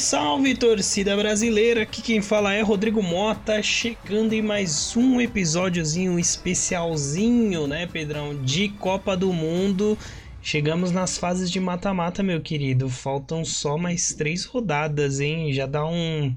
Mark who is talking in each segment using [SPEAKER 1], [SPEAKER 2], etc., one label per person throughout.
[SPEAKER 1] Salve, torcida brasileira! Aqui quem fala é Rodrigo Mota, chegando em mais um episódiozinho especialzinho, né, Pedrão? De Copa do Mundo. Chegamos nas fases de mata-mata, meu querido. Faltam só mais três rodadas, hein? Já dá um,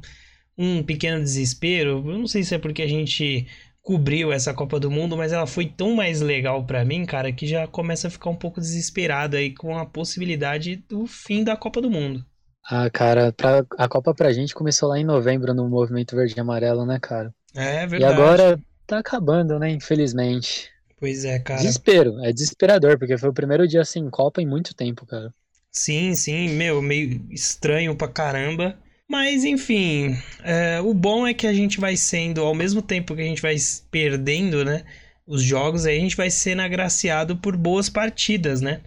[SPEAKER 1] um pequeno desespero. Eu não sei se é porque a gente cobriu essa Copa do Mundo, mas ela foi tão mais legal para mim, cara, que já começa a ficar um pouco desesperado aí com a possibilidade do fim da Copa do Mundo.
[SPEAKER 2] Ah, cara, pra, a Copa pra gente começou lá em novembro no Movimento Verde e Amarelo, né, cara?
[SPEAKER 1] É verdade.
[SPEAKER 2] E agora tá acabando, né, infelizmente.
[SPEAKER 1] Pois é, cara.
[SPEAKER 2] Desespero, é desesperador, porque foi o primeiro dia sem Copa em muito tempo, cara.
[SPEAKER 1] Sim, sim, meu, meio estranho pra caramba. Mas enfim, é, o bom é que a gente vai sendo, ao mesmo tempo que a gente vai perdendo, né? Os jogos, aí a gente vai sendo agraciado por boas partidas, né?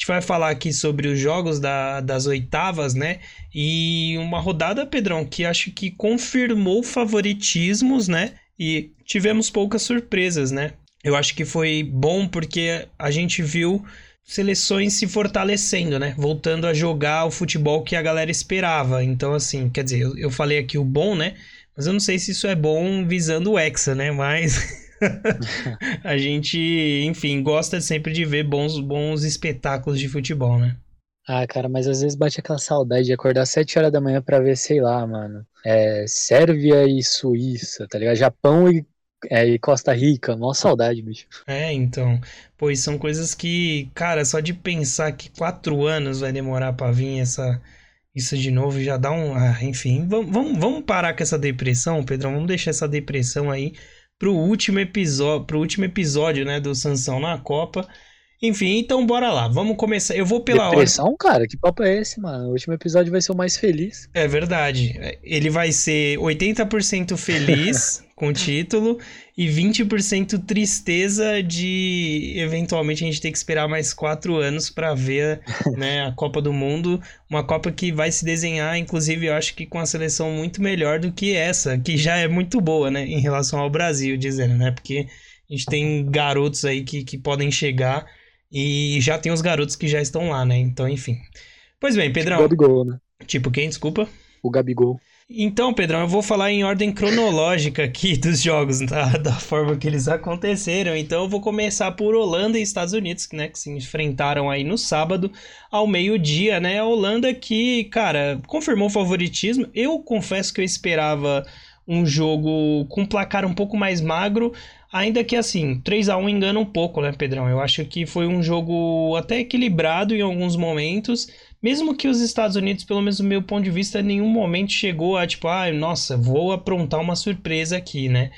[SPEAKER 1] Gente vai falar aqui sobre os jogos da, das oitavas, né? E uma rodada, Pedrão, que acho que confirmou favoritismos, né? E tivemos poucas surpresas, né? Eu acho que foi bom porque a gente viu seleções se fortalecendo, né? Voltando a jogar o futebol que a galera esperava. Então, assim, quer dizer, eu, eu falei aqui o bom, né? Mas eu não sei se isso é bom visando o Hexa, né? Mas a gente, enfim, gosta sempre de ver bons, bons espetáculos de futebol, né?
[SPEAKER 2] Ah, cara, mas às vezes bate aquela saudade de acordar às 7 horas da manhã para ver, sei lá, mano. É, Sérvia e Suíça, tá ligado? Japão e, é, e Costa Rica. Nossa saudade, bicho.
[SPEAKER 1] É, então. Pois são coisas que, cara, só de pensar que quatro anos vai demorar pra vir essa, isso de novo já dá um. Ah, enfim, vamos, vamos, vamos parar com essa depressão, Pedrão. Vamos deixar essa depressão aí pro último episódio, pro último episódio, né, do Sansão na Copa. Enfim, então bora lá. Vamos começar. Eu vou pela
[SPEAKER 2] Depressão, ordem. cara? Que papo é esse, mano? O último episódio vai ser o mais feliz.
[SPEAKER 1] É verdade. Ele vai ser 80% feliz com o título e 20% tristeza de eventualmente a gente ter que esperar mais quatro anos para ver né, a Copa do Mundo. Uma Copa que vai se desenhar, inclusive, eu acho que com a seleção muito melhor do que essa, que já é muito boa, né? Em relação ao Brasil, dizendo, né? Porque a gente tem garotos aí que, que podem chegar e já tem os garotos que já estão lá, né? Então, enfim. Pois bem, Pedrão.
[SPEAKER 2] O Gabigol, né?
[SPEAKER 1] Tipo quem, desculpa?
[SPEAKER 2] O Gabigol.
[SPEAKER 1] Então, Pedrão, eu vou falar em ordem cronológica aqui dos jogos, da forma que eles aconteceram. Então, eu vou começar por Holanda e Estados Unidos, né, que se enfrentaram aí no sábado ao meio-dia, né? A Holanda que, cara, confirmou favoritismo. Eu confesso que eu esperava um jogo com placar um pouco mais magro, Ainda que assim, 3 a 1 engana um pouco, né, Pedrão? Eu acho que foi um jogo até equilibrado em alguns momentos. Mesmo que os Estados Unidos, pelo menos do meu ponto de vista, em nenhum momento chegou a tipo, ah, nossa, vou aprontar uma surpresa aqui, né?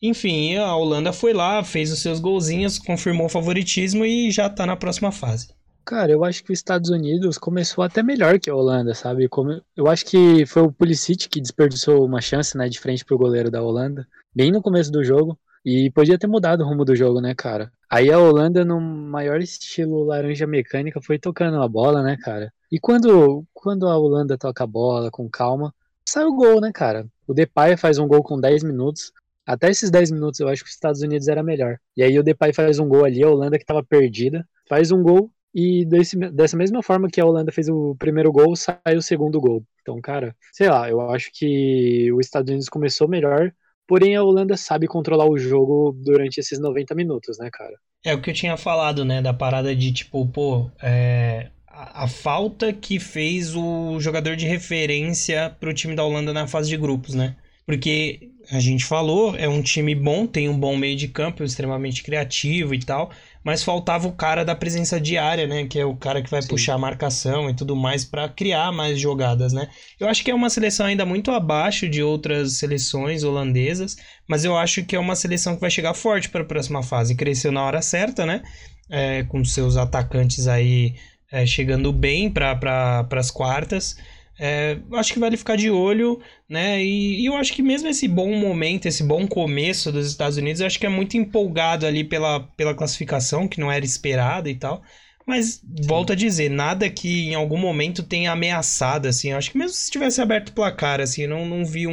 [SPEAKER 1] Enfim, a Holanda foi lá, fez os seus golzinhos, confirmou o favoritismo e já tá na próxima fase.
[SPEAKER 2] Cara, eu acho que os Estados Unidos começou até melhor que a Holanda, sabe? Eu acho que foi o Pulisic que desperdiçou uma chance, né, de frente pro goleiro da Holanda, bem no começo do jogo. E podia ter mudado o rumo do jogo, né, cara? Aí a Holanda, no maior estilo laranja mecânica, foi tocando a bola, né, cara? E quando, quando a Holanda toca a bola com calma, sai o gol, né, cara? O Depay faz um gol com 10 minutos. Até esses 10 minutos eu acho que os Estados Unidos era melhor. E aí o Depay faz um gol ali, a Holanda que tava perdida, faz um gol e desse, dessa mesma forma que a Holanda fez o primeiro gol, sai o segundo gol. Então, cara, sei lá, eu acho que os Estados Unidos começou melhor, Porém, a Holanda sabe controlar o jogo durante esses 90 minutos, né, cara?
[SPEAKER 1] É o que eu tinha falado, né? Da parada de tipo, pô, é, a, a, falta que fez o jogador de referência pro time da Holanda na fase de grupos, né? Porque a gente falou, é um time bom, tem um bom meio de campo, extremamente criativo e tal, mas faltava o cara da presença diária, né? Que é o cara que vai Sim. puxar a marcação e tudo mais para criar mais jogadas, né? Eu acho que é uma seleção ainda muito abaixo de outras seleções holandesas, mas eu acho que é uma seleção que vai chegar forte para a próxima fase. Cresceu na hora certa, né? É, com seus atacantes aí é, chegando bem para pra, as quartas. É, acho que vale ficar de olho, né? E, e, eu acho que mesmo esse bom momento, esse bom começo dos Estados Unidos, eu acho que é muito empolgado ali pela, pela classificação, que não era esperada e tal. Mas, Sim. volto a dizer, nada que em algum momento tenha ameaçado, assim. Eu acho que mesmo se tivesse aberto o placar, assim, eu não, não vi um,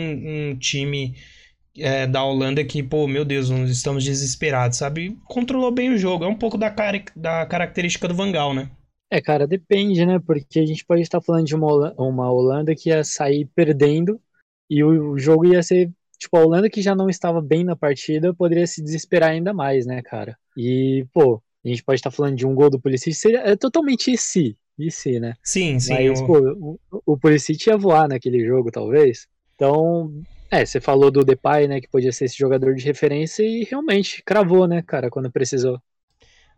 [SPEAKER 1] um time é, da Holanda que, pô, meu Deus, estamos desesperados, sabe? Controlou bem o jogo. É um pouco da, car da característica do Vangal, né?
[SPEAKER 2] É, cara, depende, né? Porque a gente pode estar falando de uma, uma Holanda que ia sair perdendo e o, o jogo ia ser. Tipo, a Holanda que já não estava bem na partida poderia se desesperar ainda mais, né, cara? E, pô, a gente pode estar falando de um gol do Pulisic, seria, é totalmente esse, esse, né?
[SPEAKER 1] Sim, sim.
[SPEAKER 2] Mas,
[SPEAKER 1] o...
[SPEAKER 2] pô, o, o Pulisic ia voar naquele jogo, talvez. Então, é, você falou do Depay, né, que podia ser esse jogador de referência e realmente cravou, né, cara, quando precisou.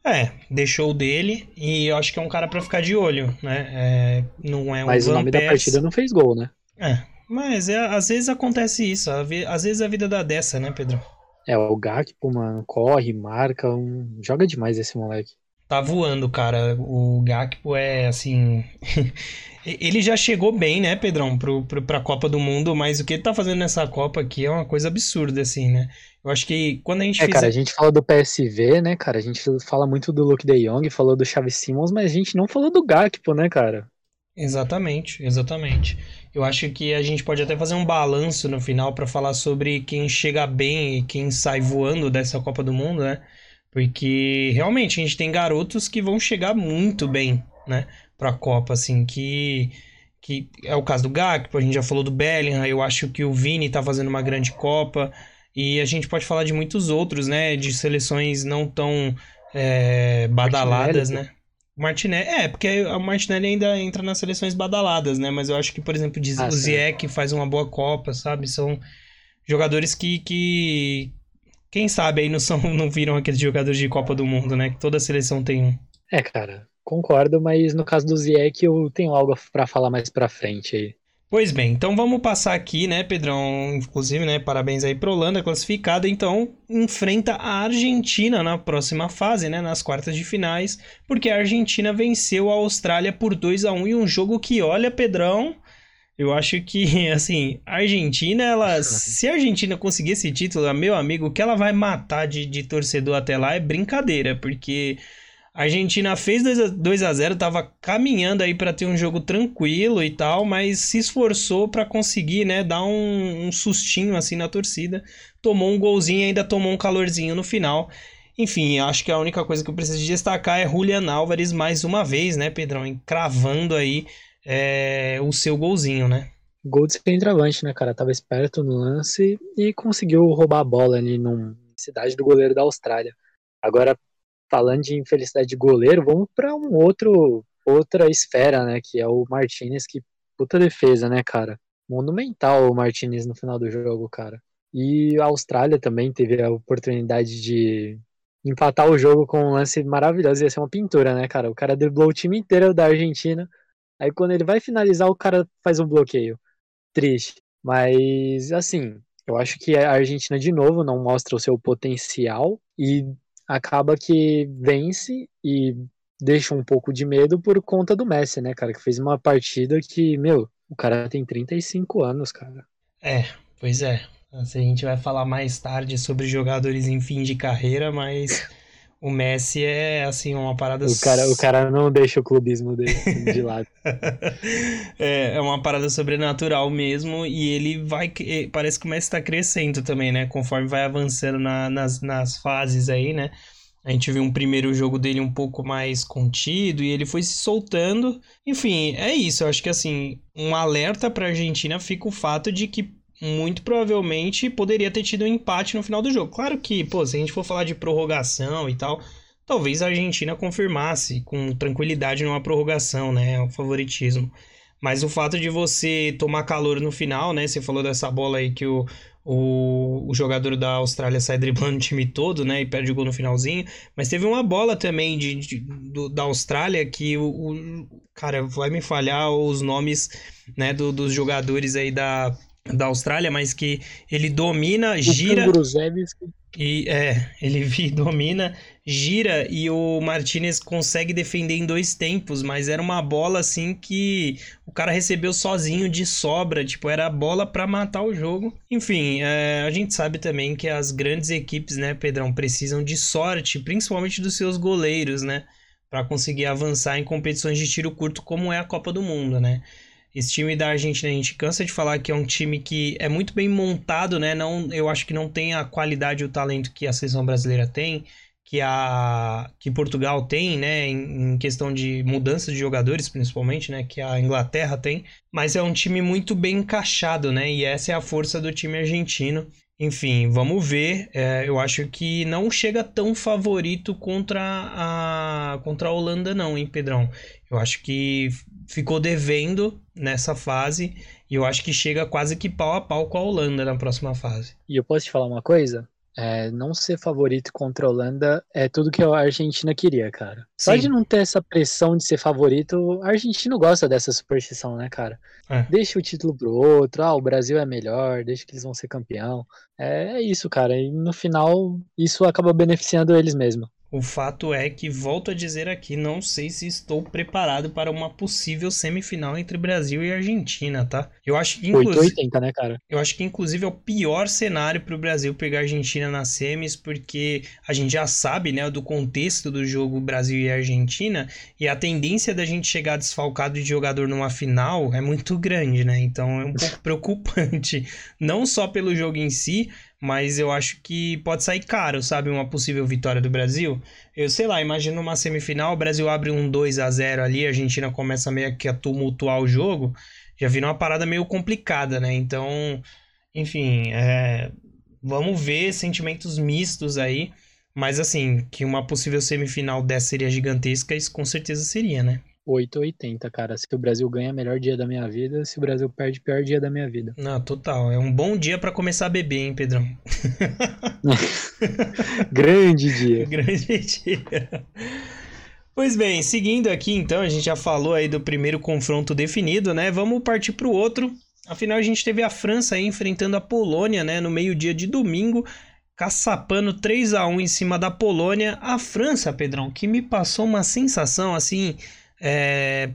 [SPEAKER 1] É, deixou dele e eu acho que é um cara para ficar de olho, né? É, não é um
[SPEAKER 2] Mas o nome da partida não fez gol, né?
[SPEAKER 1] É, mas é, às vezes acontece isso, às vezes a vida dá dessa, né, Pedro?
[SPEAKER 2] É, o Gakpo, mano, corre, marca, um... joga demais esse moleque.
[SPEAKER 1] Tá voando, cara. O Gakpo é, assim... ele já chegou bem, né, Pedrão, pro, pro, pra Copa do Mundo, mas o que ele tá fazendo nessa Copa aqui é uma coisa absurda, assim, né? Eu acho que quando a gente
[SPEAKER 2] É,
[SPEAKER 1] fizer...
[SPEAKER 2] cara, a gente fala do PSV, né, cara? A gente fala muito do Luke de Jong, falou do Xavi Simons, mas a gente não falou do Gakpo, né, cara?
[SPEAKER 1] Exatamente, exatamente. Eu acho que a gente pode até fazer um balanço no final para falar sobre quem chega bem e quem sai voando dessa Copa do Mundo, né? Porque realmente a gente tem garotos que vão chegar muito bem, né, para a Copa, assim, que que é o caso do Gakpo, a gente já falou do Bellingham, eu acho que o Vini tá fazendo uma grande Copa. E a gente pode falar de muitos outros, né? De seleções não tão é, badaladas, Martinelli. né? Martinelli, é, porque o Martinelli ainda entra nas seleções badaladas, né? Mas eu acho que, por exemplo, ah, o Ziyech faz uma boa Copa, sabe? São jogadores que, que quem sabe aí não são não viram aqueles jogadores de Copa do Mundo, né? Que toda seleção tem um.
[SPEAKER 2] É, cara, concordo, mas no caso do Ziyech eu tenho algo para falar mais para frente aí.
[SPEAKER 1] Pois bem, então vamos passar aqui, né, Pedrão? Inclusive, né, parabéns aí pro Holanda, classificada. Então, enfrenta a Argentina na próxima fase, né, nas quartas de finais, porque a Argentina venceu a Austrália por 2 a 1 em um jogo que, olha, Pedrão, eu acho que, assim, a Argentina, ela. Se a Argentina conseguir esse título, meu amigo, o que ela vai matar de, de torcedor até lá é brincadeira, porque a Argentina fez 2 a 0 tava caminhando aí para ter um jogo tranquilo e tal, mas se esforçou para conseguir, né, dar um, um, sustinho assim na torcida. Tomou um golzinho e ainda tomou um calorzinho no final. Enfim, acho que a única coisa que eu preciso destacar é Julian Álvares mais uma vez, né, Pedrão, cravando aí é, o seu golzinho, né?
[SPEAKER 2] Gol de centroavante, né, cara? Tava esperto no lance e conseguiu roubar a bola ali numa cidade do goleiro da Austrália. Agora, falando de infelicidade de goleiro, vamos para um outro outra esfera, né, que é o Martinez, que puta defesa, né, cara? Monumental o Martinez no final do jogo, cara. E a Austrália também teve a oportunidade de empatar o jogo com um lance maravilhoso, ia ser uma pintura, né, cara? O cara driblou o time inteiro da Argentina. Aí quando ele vai finalizar, o cara faz um bloqueio. Triste. Mas assim, eu acho que a Argentina de novo não mostra o seu potencial e acaba que vence e deixa um pouco de medo por conta do Messi, né, cara? Que fez uma partida que, meu, o cara tem 35 anos, cara.
[SPEAKER 1] É, pois é. A gente vai falar mais tarde sobre jogadores em fim de carreira, mas o Messi é, assim, uma parada...
[SPEAKER 2] O cara, o cara não deixa o clubismo dele de lado.
[SPEAKER 1] é, é uma parada sobrenatural mesmo e ele vai... Parece que o Messi tá crescendo também, né? Conforme vai avançando na, nas, nas fases aí, né? A gente viu um primeiro jogo dele um pouco mais contido e ele foi se soltando. Enfim, é isso. Eu acho que, assim, um alerta pra Argentina fica o fato de que muito provavelmente poderia ter tido um empate no final do jogo. Claro que, pô, se a gente for falar de prorrogação e tal, talvez a Argentina confirmasse com tranquilidade numa prorrogação, né? O favoritismo. Mas o fato de você tomar calor no final, né? Você falou dessa bola aí que o, o, o jogador da Austrália sai driblando o time todo, né? E perde o gol no finalzinho. Mas teve uma bola também de, de do, da Austrália que o, o, Cara, vai me falhar os nomes né, do, dos jogadores aí da, da Austrália, mas que ele domina, o gira. E é, ele domina, gira e o Martinez consegue defender em dois tempos, mas era uma bola assim que o cara recebeu sozinho de sobra, tipo, era a bola para matar o jogo. Enfim, é, a gente sabe também que as grandes equipes, né, Pedrão, precisam de sorte, principalmente dos seus goleiros, né, para conseguir avançar em competições de tiro curto como é a Copa do Mundo, né? Esse time da Argentina, a gente cansa de falar que é um time que é muito bem montado, né? Não, eu acho que não tem a qualidade e o talento que a seleção brasileira tem, que a que Portugal tem, né, em, em, questão de mudança de jogadores, principalmente, né, que a Inglaterra tem, mas é um time muito bem encaixado, né, e essa é a força do time argentino. Enfim, vamos ver. É, eu acho que não chega tão favorito contra a contra a Holanda, não, hein, Pedrão? Eu acho que ficou devendo nessa fase e eu acho que chega quase que pau a pau com a Holanda na próxima fase.
[SPEAKER 2] E eu posso te falar uma coisa? É, não ser favorito contra a Holanda é tudo que a Argentina queria, cara. Só de não ter essa pressão de ser favorito, a Argentina gosta dessa superstição, né, cara? É. Deixa o título pro outro, ah, o Brasil é melhor, deixa que eles vão ser campeão. É, é isso, cara. E no final, isso acaba beneficiando eles mesmo.
[SPEAKER 1] O fato é que, volto a dizer aqui, não sei se estou preparado para uma possível semifinal entre Brasil e Argentina, tá? Eu acho que
[SPEAKER 2] inclusive, 880, né, cara?
[SPEAKER 1] Eu acho que inclusive é o pior cenário para o Brasil pegar a Argentina nas semis, porque a gente já sabe, né, do contexto do jogo Brasil e Argentina, e a tendência da gente chegar desfalcado de jogador numa final é muito grande, né? Então é um pouco preocupante, não só pelo jogo em si, mas eu acho que pode sair caro, sabe? Uma possível vitória do Brasil. Eu sei lá, imagina uma semifinal, o Brasil abre um 2 a 0 ali, a Argentina começa meio que a tumultuar o jogo, já vira uma parada meio complicada, né? Então, enfim, é... vamos ver sentimentos mistos aí. Mas assim, que uma possível semifinal dessa seria gigantesca, isso com certeza seria, né?
[SPEAKER 2] 880, cara. Se o Brasil ganha, melhor dia da minha vida. Se o Brasil perde, pior dia da minha vida.
[SPEAKER 1] Não, total. É um bom dia para começar a beber, hein, Pedrão?
[SPEAKER 2] Grande dia.
[SPEAKER 1] Grande dia. Pois bem, seguindo aqui então, a gente já falou aí do primeiro confronto definido, né? Vamos partir para o outro. Afinal, a gente teve a França aí enfrentando a Polônia, né? No meio-dia de domingo, caçapando 3 a 1 em cima da Polônia. A França, Pedrão, que me passou uma sensação assim é,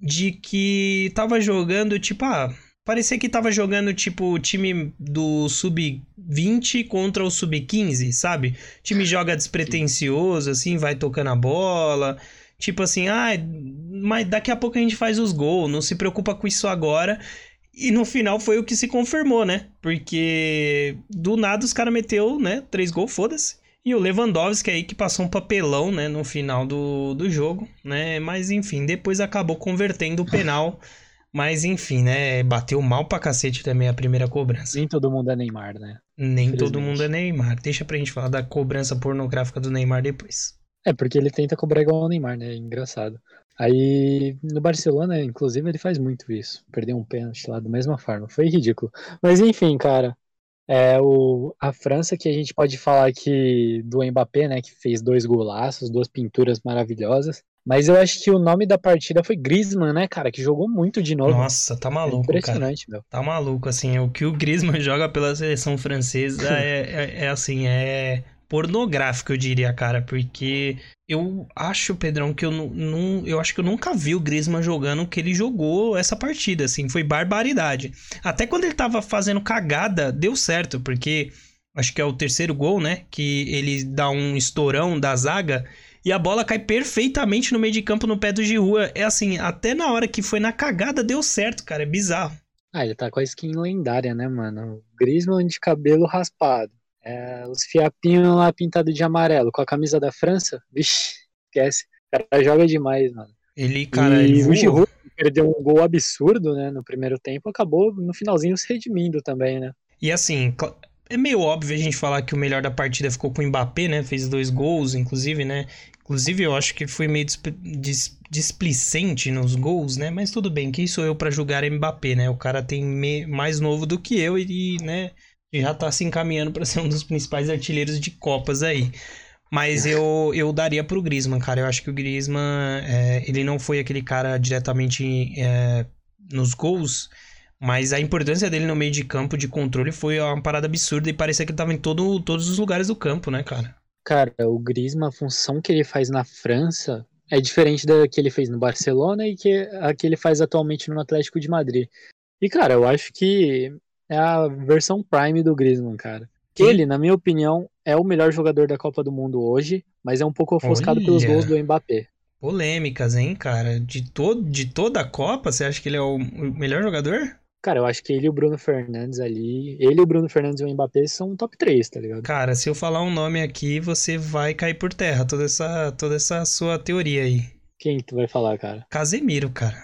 [SPEAKER 1] de que tava jogando, tipo, ah, parecia que tava jogando, tipo, o time do sub-20 contra o sub-15, sabe? O time joga despretensioso, assim, vai tocando a bola. Tipo assim, ah, mas daqui a pouco a gente faz os gols, não se preocupa com isso agora. E no final foi o que se confirmou, né? Porque do nada os caras meteu, né? Três gols, foda-se. E o Lewandowski aí que passou um papelão, né, no final do, do jogo, né? Mas enfim, depois acabou convertendo o penal. Mas enfim, né? Bateu mal pra cacete também a primeira cobrança.
[SPEAKER 2] Nem todo mundo é Neymar, né?
[SPEAKER 1] Nem todo mundo é Neymar. Deixa pra gente falar da cobrança pornográfica do Neymar depois.
[SPEAKER 2] É, porque ele tenta cobrar igual o Neymar, né? Engraçado. Aí no Barcelona, inclusive, ele faz muito isso. Perdeu um pênalti lá da mesma forma. Foi ridículo. Mas enfim, cara. É o, a França, que a gente pode falar que do Mbappé, né, que fez dois golaços, duas pinturas maravilhosas. Mas eu acho que o nome da partida foi Griezmann, né, cara, que jogou muito de novo.
[SPEAKER 1] Nossa, tá maluco, é impressionante, cara. meu. Tá maluco, assim, o que o Griezmann joga pela seleção francesa é, é, é assim, é pornográfico, eu diria, cara, porque eu acho, Pedrão, que eu não, eu acho que eu nunca vi o Griezmann jogando que ele jogou essa partida, assim, foi barbaridade. Até quando ele tava fazendo cagada, deu certo, porque acho que é o terceiro gol, né, que ele dá um estourão da zaga e a bola cai perfeitamente no meio de campo no pé do Giroud. É assim, até na hora que foi na cagada deu certo, cara, é bizarro.
[SPEAKER 2] Ah, ele tá com a skin lendária, né, mano? Griezmann de cabelo raspado é, os fiapinhos lá pintados de amarelo com a camisa da França, vixe, esquece. O cara joga demais, mano.
[SPEAKER 1] Ele, cara,
[SPEAKER 2] e ele o Giroud perdeu um gol absurdo, né, no primeiro tempo, acabou no finalzinho se redimindo também, né?
[SPEAKER 1] E assim, é meio óbvio a gente falar que o melhor da partida ficou com o Mbappé, né? Fez dois gols, inclusive, né? Inclusive, eu acho que foi meio displicente nos gols, né? Mas tudo bem, quem sou eu para julgar Mbappé, né? O cara tem mais novo do que eu e, né? Já tá se encaminhando para ser um dos principais artilheiros de Copas aí. Mas eu, eu daria pro Griezmann, cara. Eu acho que o Griezmann, é, ele não foi aquele cara diretamente é, nos gols, mas a importância dele no meio de campo, de controle, foi uma parada absurda e parecia que ele tava em todo, todos os lugares do campo, né, cara?
[SPEAKER 2] Cara, o Griezmann, a função que ele faz na França é diferente da que ele fez no Barcelona e que a que ele faz atualmente no Atlético de Madrid. E, cara, eu acho que é a versão Prime do Griezmann, cara. Ele, na minha opinião, é o melhor jogador da Copa do Mundo hoje, mas é um pouco ofuscado Olha. pelos gols do Mbappé.
[SPEAKER 1] Polêmicas, hein, cara? De, todo, de toda a Copa, você acha que ele é o melhor jogador?
[SPEAKER 2] Cara, eu acho que ele e o Bruno Fernandes ali. Ele, o Bruno Fernandes e o Mbappé são top 3, tá ligado?
[SPEAKER 1] Cara, se eu falar um nome aqui, você vai cair por terra. Toda essa, toda essa sua teoria aí.
[SPEAKER 2] Quem tu vai falar, cara?
[SPEAKER 1] Casemiro, cara.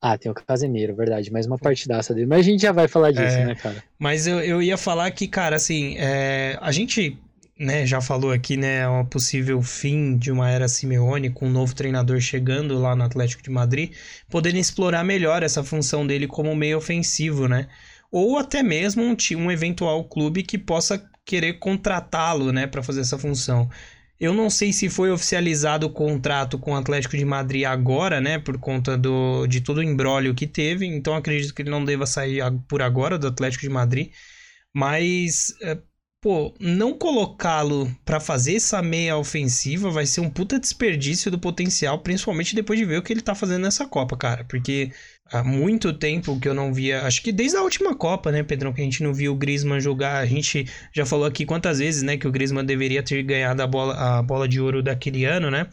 [SPEAKER 2] Ah, tem o Casemiro, verdade. Mais uma partidaça dele. Mas a gente já vai falar disso, é, né, cara?
[SPEAKER 1] Mas eu, eu ia falar que, cara, assim, é, a gente né, já falou aqui, né, um possível fim de uma era Simeone com um novo treinador chegando lá no Atlético de Madrid, podendo explorar melhor essa função dele como meio ofensivo, né? Ou até mesmo um, um eventual clube que possa querer contratá-lo, né, para fazer essa função. Eu não sei se foi oficializado o contrato com o Atlético de Madrid agora, né, por conta do, de todo o embrólio que teve, então acredito que ele não deva sair por agora do Atlético de Madrid, mas é, pô, não colocá-lo para fazer essa meia ofensiva vai ser um puta desperdício do potencial, principalmente depois de ver o que ele tá fazendo nessa Copa, cara. Porque há muito tempo que eu não via, acho que desde a última Copa, né, Pedrão, que a gente não viu o Griezmann jogar. A gente já falou aqui quantas vezes, né, que o Griezmann deveria ter ganhado a bola, a bola de ouro daquele ano, né?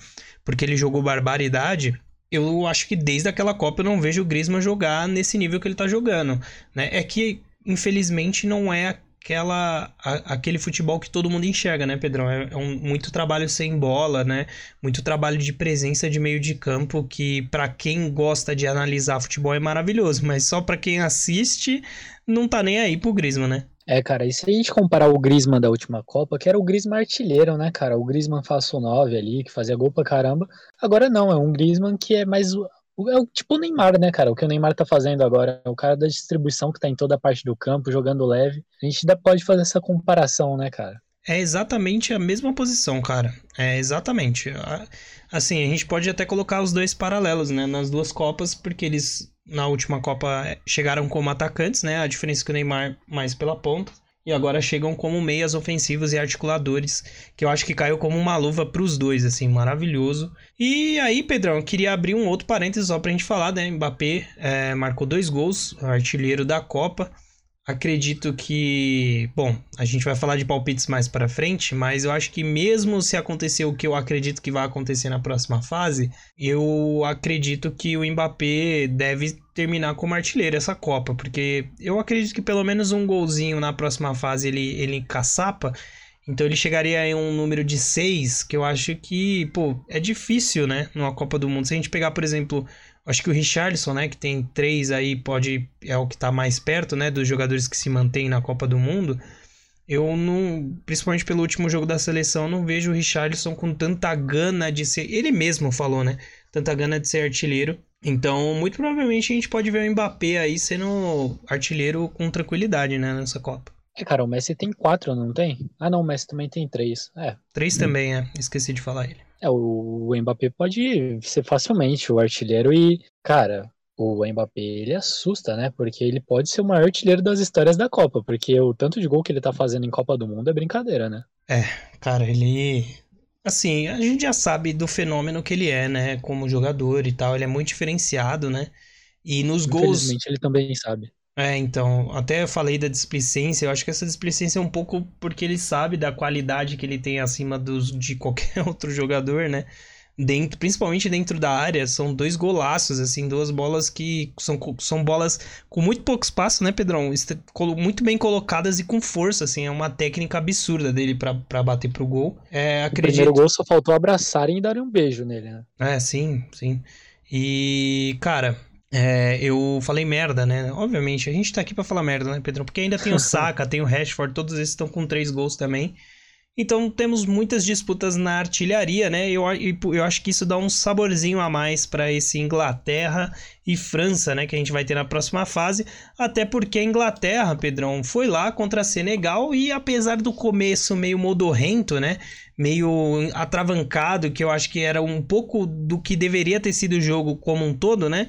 [SPEAKER 1] Porque ele jogou barbaridade eu acho que desde aquela Copa eu não vejo o Griezmann jogar nesse nível que ele tá jogando, né? É que infelizmente não é aquela, a, aquele futebol que todo mundo enxerga, né, Pedrão? É, é, um, muito trabalho sem bola, né? Muito trabalho de presença de meio de campo que para quem gosta de analisar futebol é maravilhoso, mas só para quem assiste não tá nem aí pro Griezmann, né?
[SPEAKER 2] É, cara, e se a gente comparar o Griezmann da última Copa, que era o Griezmann artilheiro, né, cara? O Griezmann faço 9 ali, que fazia gol pra caramba. Agora não, é um Griezmann que é mais é o tipo o Neymar, né, cara? O que o Neymar tá fazendo agora. É o cara da distribuição que tá em toda a parte do campo, jogando leve. A gente ainda pode fazer essa comparação, né, cara?
[SPEAKER 1] É exatamente a mesma posição, cara. É exatamente. Assim, a gente pode até colocar os dois paralelos, né? Nas duas Copas, porque eles na última Copa chegaram como atacantes, né? A diferença é que o Neymar mais pela ponta e agora chegam como meias ofensivos e articuladores, que eu acho que caiu como uma luva para os dois, assim, maravilhoso. E aí, Pedrão, eu queria abrir um outro parênteses só para a gente falar, né? Mbappé é, marcou dois gols, artilheiro da Copa. Acredito que, bom, a gente vai falar de palpites mais para frente, mas eu acho que mesmo se acontecer o que eu acredito que vai acontecer na próxima fase, eu acredito que o Mbappé deve terminar como artilheiro essa Copa, porque eu acredito que pelo menos um golzinho na próxima fase ele ele caçapa, então ele chegaria em um número de seis, que eu acho que, pô, é difícil, né, numa Copa do Mundo. Se a gente pegar, por exemplo, Acho que o Richarlison, né, que tem três aí, pode é o que está mais perto, né, dos jogadores que se mantêm na Copa do Mundo. Eu não, principalmente pelo último jogo da seleção, não vejo o Richarlison com tanta gana de ser, ele mesmo falou, né, tanta gana de ser artilheiro. Então, muito provavelmente a gente pode ver o Mbappé aí sendo artilheiro com tranquilidade, né, nessa Copa.
[SPEAKER 2] É, cara, o Messi tem quatro, não tem? Ah, não, o Messi também tem três. É.
[SPEAKER 1] Três também, é. Esqueci de falar ele.
[SPEAKER 2] É, o Mbappé pode ser facilmente o artilheiro e, cara, o Mbappé ele assusta, né? Porque ele pode ser o maior artilheiro das histórias da Copa, porque o tanto de gol que ele tá fazendo em Copa do Mundo é brincadeira, né?
[SPEAKER 1] É, cara, ele. Assim, a gente já sabe do fenômeno que ele é, né? Como jogador e tal. Ele é muito diferenciado, né? E nos gols.
[SPEAKER 2] Ele também sabe.
[SPEAKER 1] É, então, até eu falei da displicência, eu acho que essa displicência é um pouco porque ele sabe da qualidade que ele tem acima dos, de qualquer outro jogador, né? Dentro, principalmente dentro da área, são dois golaços, assim, duas bolas que são, são bolas com muito pouco espaço, né, Pedrão? Muito bem colocadas e com força, assim, é uma técnica absurda dele para bater pro gol. É, acredito...
[SPEAKER 2] O primeiro gol só faltou abraçarem e darem um beijo nele, né?
[SPEAKER 1] É, sim, sim. E, cara, é, eu falei merda, né? Obviamente, a gente tá aqui pra falar merda, né, Pedrão? Porque ainda tem o Saka, tem o Rashford, todos esses estão com três gols também. Então temos muitas disputas na artilharia, né? Eu, eu acho que isso dá um saborzinho a mais para esse Inglaterra e França, né? Que a gente vai ter na próxima fase. Até porque a Inglaterra, Pedrão, foi lá contra a Senegal e apesar do começo meio modorrento, né? Meio atravancado, que eu acho que era um pouco do que deveria ter sido o jogo como um todo, né?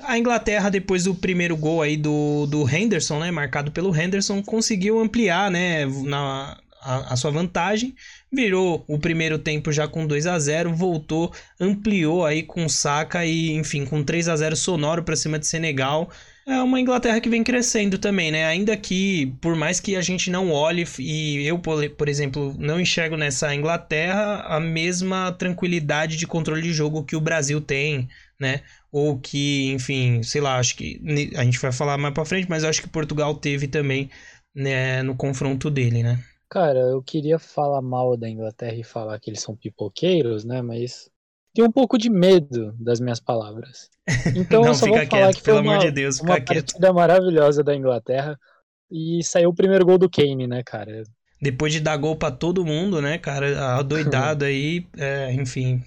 [SPEAKER 1] A Inglaterra, depois do primeiro gol aí do, do Henderson, né, marcado pelo Henderson, conseguiu ampliar, né, na, a, a, sua vantagem, virou o primeiro tempo já com 2 a 0 voltou, ampliou aí com Saka e, enfim, com 3 a 0 sonoro para cima de Senegal. É uma Inglaterra que vem crescendo também, né? Ainda que, por mais que a gente não olhe, e eu, por exemplo, não enxergo nessa Inglaterra a mesma tranquilidade de controle de jogo que o Brasil tem, né? Ou que, enfim, sei lá, acho que a gente vai falar mais pra frente, mas acho que Portugal teve também né, no confronto dele, né?
[SPEAKER 2] Cara, eu queria falar mal da Inglaterra e falar que eles são pipoqueiros, né? Mas tenho um pouco de medo das minhas palavras. Então
[SPEAKER 1] Não,
[SPEAKER 2] eu só vou
[SPEAKER 1] fica
[SPEAKER 2] falar
[SPEAKER 1] quieto,
[SPEAKER 2] que foi
[SPEAKER 1] pelo
[SPEAKER 2] uma,
[SPEAKER 1] amor de Deus,
[SPEAKER 2] uma
[SPEAKER 1] quieto.
[SPEAKER 2] partida maravilhosa da Inglaterra. E saiu o primeiro gol do Kane, né, cara?
[SPEAKER 1] Depois de dar gol pra todo mundo, né, cara? Adoidado aí, é, enfim.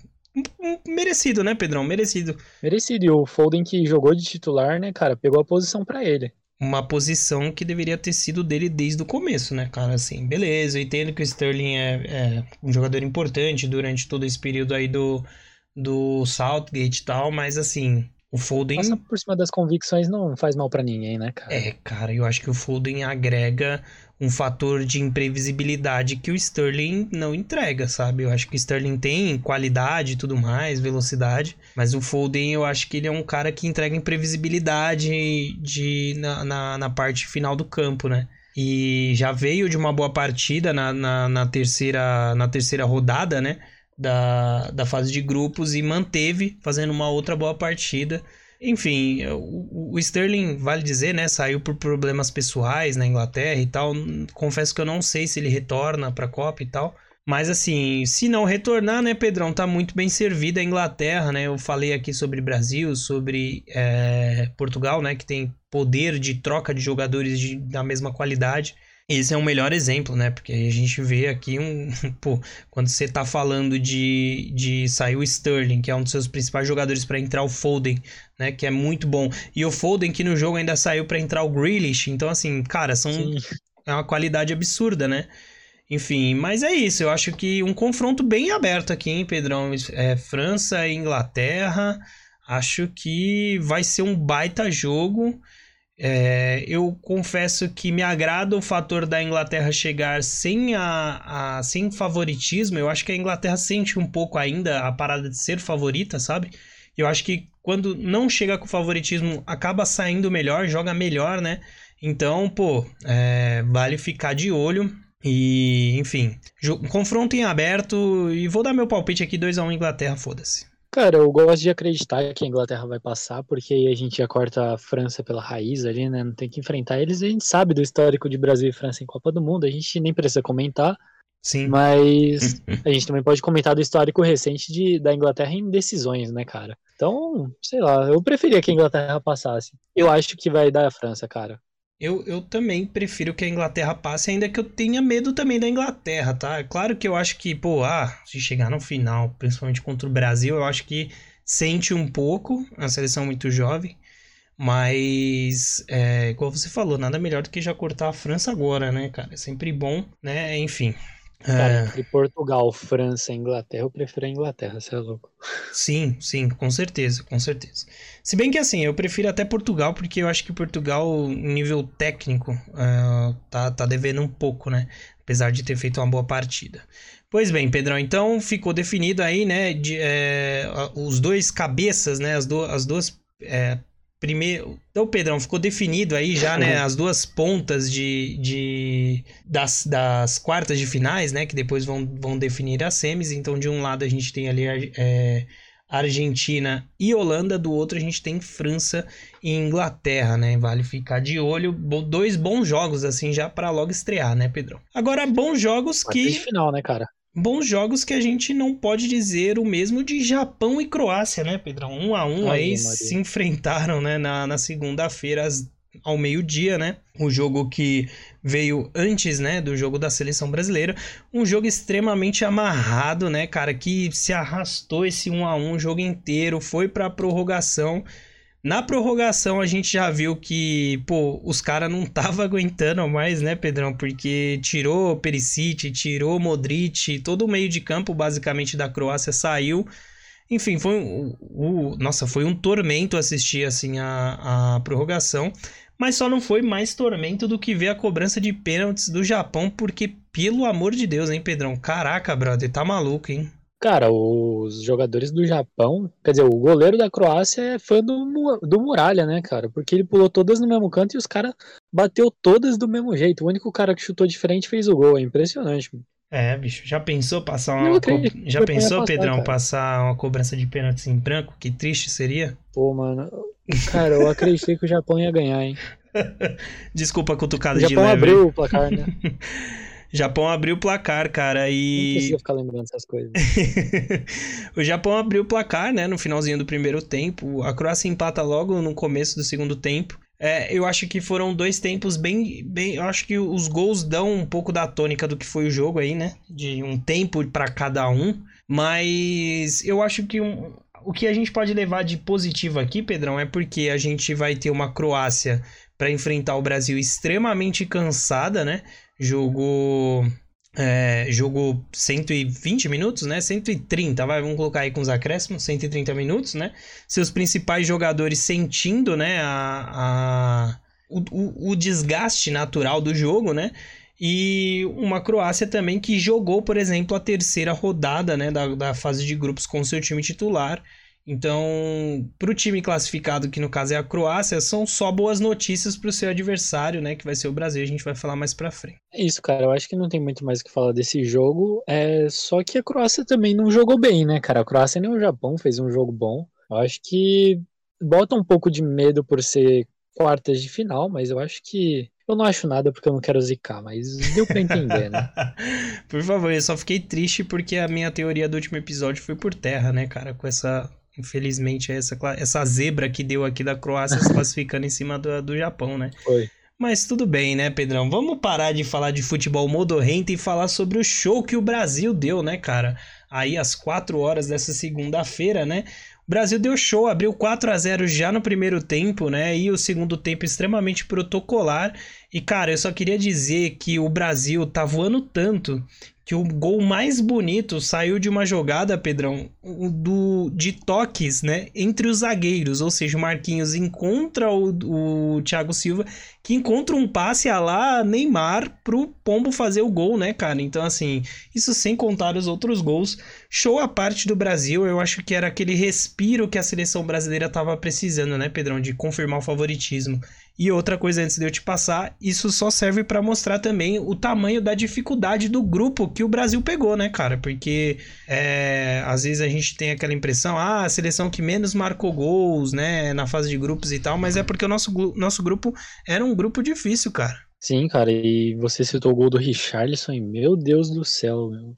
[SPEAKER 1] Merecido, né, Pedrão? Merecido.
[SPEAKER 2] Merecido. E o Foden que jogou de titular, né, cara, pegou a posição pra ele.
[SPEAKER 1] Uma posição que deveria ter sido dele desde o começo, né, cara? Assim, beleza, eu entendo que o Sterling é, é um jogador importante durante todo esse período aí do, do Southgate e tal, mas assim, o Foden.
[SPEAKER 2] Passar por cima das convicções não faz mal pra ninguém, né, cara?
[SPEAKER 1] É, cara, eu acho que o Foden agrega um fator de imprevisibilidade que o Sterling não entrega, sabe? Eu acho que o Sterling tem qualidade e tudo mais, velocidade, mas o Foden eu acho que ele é um cara que entrega imprevisibilidade de, na, na, na parte final do campo, né? E já veio de uma boa partida na, na, na terceira, na terceira rodada, né? Da, da fase de grupos e manteve fazendo uma outra boa partida. Enfim, o, o, Sterling, vale dizer, né, saiu por problemas pessoais na Inglaterra e tal. Confesso que eu não sei se ele retorna para a Copa e tal. Mas assim, se não retornar, né, Pedrão, tá muito bem servida a Inglaterra, né? Eu falei aqui sobre Brasil, sobre é, Portugal, né, que tem poder de troca de jogadores de, da mesma qualidade. Esse é o melhor exemplo, né? Porque a gente vê aqui um. Pô, quando você tá falando de, de sair o Sterling, que é um dos seus principais jogadores para entrar o Foden, né? Que é muito bom. E o Foden, que no jogo ainda saiu para entrar o Grealish. Então, assim, cara, são. Sim. É uma qualidade absurda, né? Enfim, mas é isso. Eu acho que um confronto bem aberto aqui, hein, Pedrão? É, França e Inglaterra. Acho que vai ser um baita jogo. É, eu confesso que me agrada o fator da Inglaterra chegar sem, a, a, sem favoritismo. Eu acho que a Inglaterra sente um pouco ainda a parada de ser favorita, sabe? Eu acho que quando não chega com favoritismo, acaba saindo melhor, joga melhor, né? Então, pô, é, vale ficar de olho. E, enfim, confronto em aberto. E vou dar meu palpite aqui: 2x1 um Inglaterra, foda-se.
[SPEAKER 2] Cara, eu gosto de acreditar que a Inglaterra vai passar, porque aí a gente já corta a França pela raiz ali, né? Não tem que enfrentar eles. A gente sabe do histórico de Brasil e França em Copa do Mundo, a gente nem precisa comentar.
[SPEAKER 1] Sim.
[SPEAKER 2] Mas a gente também pode comentar do histórico recente de, da Inglaterra em decisões, né, cara? Então, sei lá, eu preferia que a Inglaterra passasse. Eu acho que vai dar a França, cara.
[SPEAKER 1] Eu, eu também prefiro que a Inglaterra passe, ainda que eu tenha medo também da Inglaterra, tá? Claro que eu acho que, pô, ah, se chegar no final, principalmente contra o Brasil, eu acho que sente um pouco, a seleção muito jovem, mas, é, como você falou, nada melhor do que já cortar a França agora, né, cara? É sempre bom, né? Enfim,
[SPEAKER 2] Cara, é... entre Portugal, França e Inglaterra, eu prefiro a Inglaterra, você é louco.
[SPEAKER 1] Sim, sim, com certeza, com certeza. Se bem que assim, eu prefiro até Portugal, porque eu acho que Portugal, nível técnico, uh, tá, tá devendo um pouco, né? Apesar de ter feito uma boa partida. Pois bem, Pedrão, então ficou definido aí, né? De, é, os dois cabeças, né? As, do, as duas é, primeiro. Então, Pedrão, ficou definido aí já, né? As duas pontas de, de das, das quartas de finais, né? Que depois vão, vão definir as semis. Então, de um lado a gente tem ali é, Argentina e Holanda, do outro a gente tem França e Inglaterra, né? Vale ficar de olho. Dois bons jogos, assim, já para logo estrear, né, Pedrão? Agora, bons jogos que.
[SPEAKER 2] De final, né, cara?
[SPEAKER 1] Bons jogos que a gente não pode dizer o mesmo de Japão e Croácia, né, Pedrão? Um a um Ai, aí se enfrentaram, né, na, na segunda-feira ao meio-dia, né? O jogo que veio antes, né, do jogo da seleção brasileira, um jogo extremamente amarrado, né, cara, que se arrastou esse um a um o jogo inteiro, foi para prorrogação. Na prorrogação a gente já viu que, pô, os caras não tava aguentando mais, né, Pedrão? Porque tirou Perisic, tirou Modric, todo o meio de campo basicamente da Croácia saiu. Enfim, foi um, nossa, foi um tormento assistir assim a, a prorrogação, mas só não foi mais tormento do que ver a cobrança de pênaltis do Japão, porque pelo amor de Deus, hein, Pedrão? Caraca, brother, tá maluco, hein?
[SPEAKER 2] Cara, os jogadores do Japão, quer dizer, o goleiro da Croácia é fã do, do Muralha, né, cara? Porque ele pulou todas no mesmo canto e os caras bateu todas do mesmo jeito. O único cara que chutou diferente fez o gol. É impressionante. Mano.
[SPEAKER 1] É, bicho, já pensou passar uma. Co... Já pensou, passar, Pedrão, cara. passar uma cobrança de pênalti em branco? Que triste seria?
[SPEAKER 2] Pô, mano. Cara, eu acreditei que o Japão ia ganhar, hein?
[SPEAKER 1] Desculpa a cutucada
[SPEAKER 2] de
[SPEAKER 1] leve.
[SPEAKER 2] O Japão abriu o placar, né?
[SPEAKER 1] Japão abriu o placar, cara, e.
[SPEAKER 2] Não precisa ficar lembrando essas coisas.
[SPEAKER 1] o Japão abriu o placar, né, no finalzinho do primeiro tempo. A Croácia empata logo no começo do segundo tempo. É, eu acho que foram dois tempos bem, bem. Eu acho que os gols dão um pouco da tônica do que foi o jogo aí, né? De um tempo para cada um. Mas eu acho que um, o que a gente pode levar de positivo aqui, Pedrão, é porque a gente vai ter uma Croácia para enfrentar o Brasil extremamente cansada, né? Jogou é, jogou 120 minutos, né? 130, vai, vamos colocar aí com os acréscimos, 130 minutos, né? Seus principais jogadores sentindo, né, a, a o, o, desgaste natural do jogo, né? E uma Croácia também que jogou, por exemplo, a terceira rodada, né, da, da fase de grupos com seu time titular então, para o time classificado, que no caso é a Croácia, são só boas notícias para o seu adversário, né? Que vai ser o Brasil. A gente vai falar mais para frente.
[SPEAKER 2] É isso, cara. Eu acho que não tem muito mais o que falar desse jogo. É só que a Croácia também não jogou bem, né, cara? A Croácia nem o Japão fez um jogo bom. Eu acho que bota um pouco de medo por ser quartas de final, mas eu acho que eu não acho nada porque eu não quero zicar, mas deu pra entender, né?
[SPEAKER 1] por favor, eu só fiquei triste porque a minha teoria do último episódio foi por terra, né, cara? Com essa Infelizmente, essa, essa zebra que deu aqui da Croácia se classificando em cima do, do Japão, né?
[SPEAKER 2] Foi.
[SPEAKER 1] Mas tudo bem, né, Pedrão? Vamos parar de falar de futebol modorrento e falar sobre o show que o Brasil deu, né, cara? Aí às 4 horas dessa segunda-feira, né? Brasil deu show, abriu 4 a 0 já no primeiro tempo, né? E o segundo tempo extremamente protocolar. E cara, eu só queria dizer que o Brasil tá voando tanto que o gol mais bonito saiu de uma jogada, Pedrão, do, de toques, né, entre os zagueiros, ou seja, o Marquinhos encontra o, o Thiago Silva, que encontra um passe a lá Neymar pro Pombo fazer o gol, né, cara? Então, assim, isso sem contar os outros gols. Show a parte do Brasil, eu acho que era aquele respiro que a seleção brasileira tava precisando, né, Pedrão, de confirmar o favoritismo. E outra coisa antes de eu te passar, isso só serve para mostrar também o tamanho da dificuldade do grupo que o Brasil pegou, né, cara? Porque é, às vezes a gente tem aquela impressão, ah, a seleção que menos marcou gols, né, na fase de grupos e tal, mas é porque o nosso, nosso grupo era um grupo difícil, cara.
[SPEAKER 2] Sim, cara, e você citou o gol do Richarlison e meu Deus do céu, meu.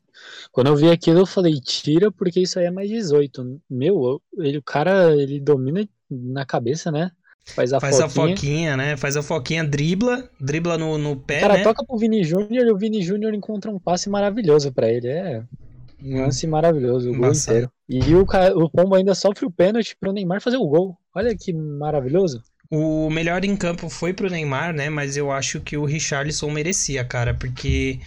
[SPEAKER 2] Quando eu vi aquilo eu falei, tira porque isso aí é mais 18. Meu, ele, o cara, ele domina na cabeça, né?
[SPEAKER 1] Faz a Faz foquinha. a foquinha, né? Faz a foquinha, dribla, dribla no, no pé,
[SPEAKER 2] cara,
[SPEAKER 1] né?
[SPEAKER 2] toca pro Vini Júnior e o Vini Júnior encontra um passe maravilhoso para ele. É um lance maravilhoso, o gol inteiro. E o, o Pombo ainda sofre o pênalti pro Neymar fazer o gol. Olha que maravilhoso.
[SPEAKER 1] O melhor em campo foi pro Neymar, né? Mas eu acho que o Richarlison merecia, cara, porque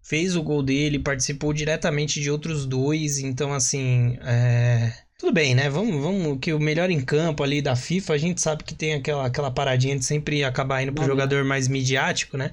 [SPEAKER 1] fez o gol dele, participou diretamente de outros dois, então assim, é tudo bem, né? Vamos, vamos que o melhor em campo ali da FIFA, a gente sabe que tem aquela, aquela paradinha de sempre acabar indo pro uhum. jogador mais midiático, né?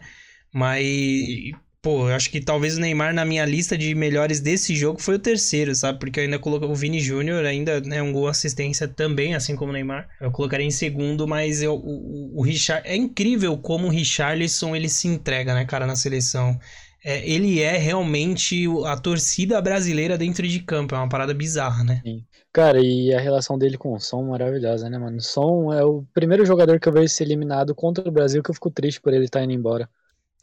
[SPEAKER 1] Mas, pô, eu acho que talvez o Neymar na minha lista de melhores desse jogo foi o terceiro, sabe? Porque eu ainda coloquei o Vini Júnior, ainda, né, um gol assistência também, assim como o Neymar. Eu colocaria em segundo, mas eu, o, o Richard... É incrível como o Richarlison, ele se entrega, né, cara, na seleção é, ele é realmente a torcida brasileira dentro de campo. É uma parada bizarra, né?
[SPEAKER 2] Sim. Cara, e a relação dele com o Som maravilhosa, né, mano? O Som é o primeiro jogador que eu vejo ser eliminado contra o Brasil que eu fico triste por ele estar tá indo embora.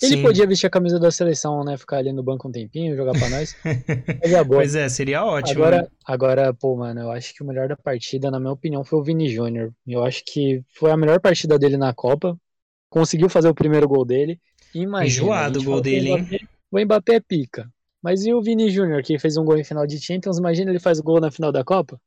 [SPEAKER 2] Ele Sim. podia vestir a camisa da seleção, né? Ficar ali no banco um tempinho, jogar pra nós.
[SPEAKER 1] é. Pois é, seria ótimo.
[SPEAKER 2] Agora,
[SPEAKER 1] né?
[SPEAKER 2] agora, pô, mano, eu acho que o melhor da partida, na minha opinião, foi o Vini Júnior. Eu acho que foi a melhor partida dele na Copa. Conseguiu fazer o primeiro gol dele. Imagina,
[SPEAKER 1] Enjoado o gol dele, hein?
[SPEAKER 2] O Mbappé é pica. Mas e o Vini Júnior, que fez um gol em final de Champions? Imagina ele faz o gol na final da Copa?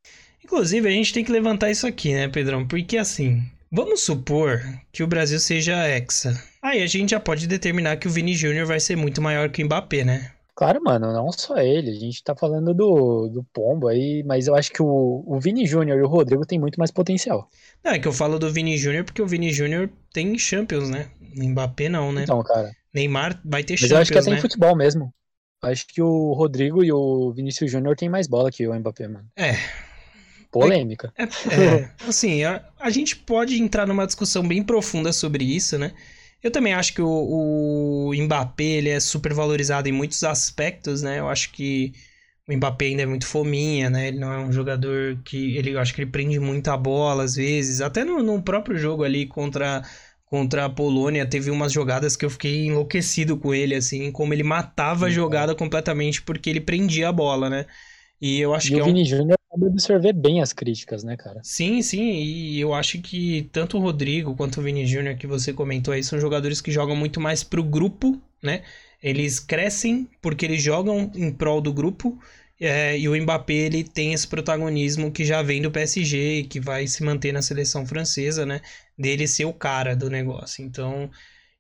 [SPEAKER 1] Inclusive, a gente tem que levantar isso aqui, né, Pedrão? Porque assim, vamos supor que o Brasil seja hexa. Aí a gente já pode determinar que o Vini Júnior vai ser muito maior que o Mbappé, né?
[SPEAKER 2] Claro, mano, não só ele. A gente tá falando do, do Pombo aí, mas eu acho que o, o Vini Júnior e o Rodrigo têm muito mais potencial.
[SPEAKER 1] Não, é que eu falo do Vini Júnior porque o Vini Júnior tem Champions, né? O Mbappé não, né?
[SPEAKER 2] Então, cara.
[SPEAKER 1] Neymar vai ter
[SPEAKER 2] Mas
[SPEAKER 1] Champions,
[SPEAKER 2] eu acho que é até
[SPEAKER 1] né?
[SPEAKER 2] em futebol mesmo. Acho que o Rodrigo e o Vinícius Júnior têm mais bola que o Mbappé, mano.
[SPEAKER 1] É.
[SPEAKER 2] Polêmica.
[SPEAKER 1] É, é, assim, a, a, gente pode entrar numa discussão bem profunda sobre isso, né? Eu também acho que o, o Mbappé ele é super valorizado em muitos aspectos, né? Eu acho que o Mbappé ainda é muito fominha, né? Ele não é um jogador que. Ele, eu acho que ele prende muita bola às vezes. Até no, no próprio jogo ali contra contra a Polônia, teve umas jogadas que eu fiquei enlouquecido com ele, assim, como ele matava a jogada completamente porque ele prendia a bola, né? E eu acho
[SPEAKER 2] e
[SPEAKER 1] que.
[SPEAKER 2] o
[SPEAKER 1] é
[SPEAKER 2] um... Vini Júnior sabe absorver bem as críticas, né, cara?
[SPEAKER 1] Sim, sim, e eu acho que tanto o Rodrigo quanto o Vini Júnior que você comentou aí são jogadores que jogam muito mais pro grupo, né? Eles crescem porque eles jogam em prol do grupo é, e o Mbappé ele tem esse protagonismo que já vem do PSG, que vai se manter na seleção francesa, né? Dele ser o cara do negócio. Então,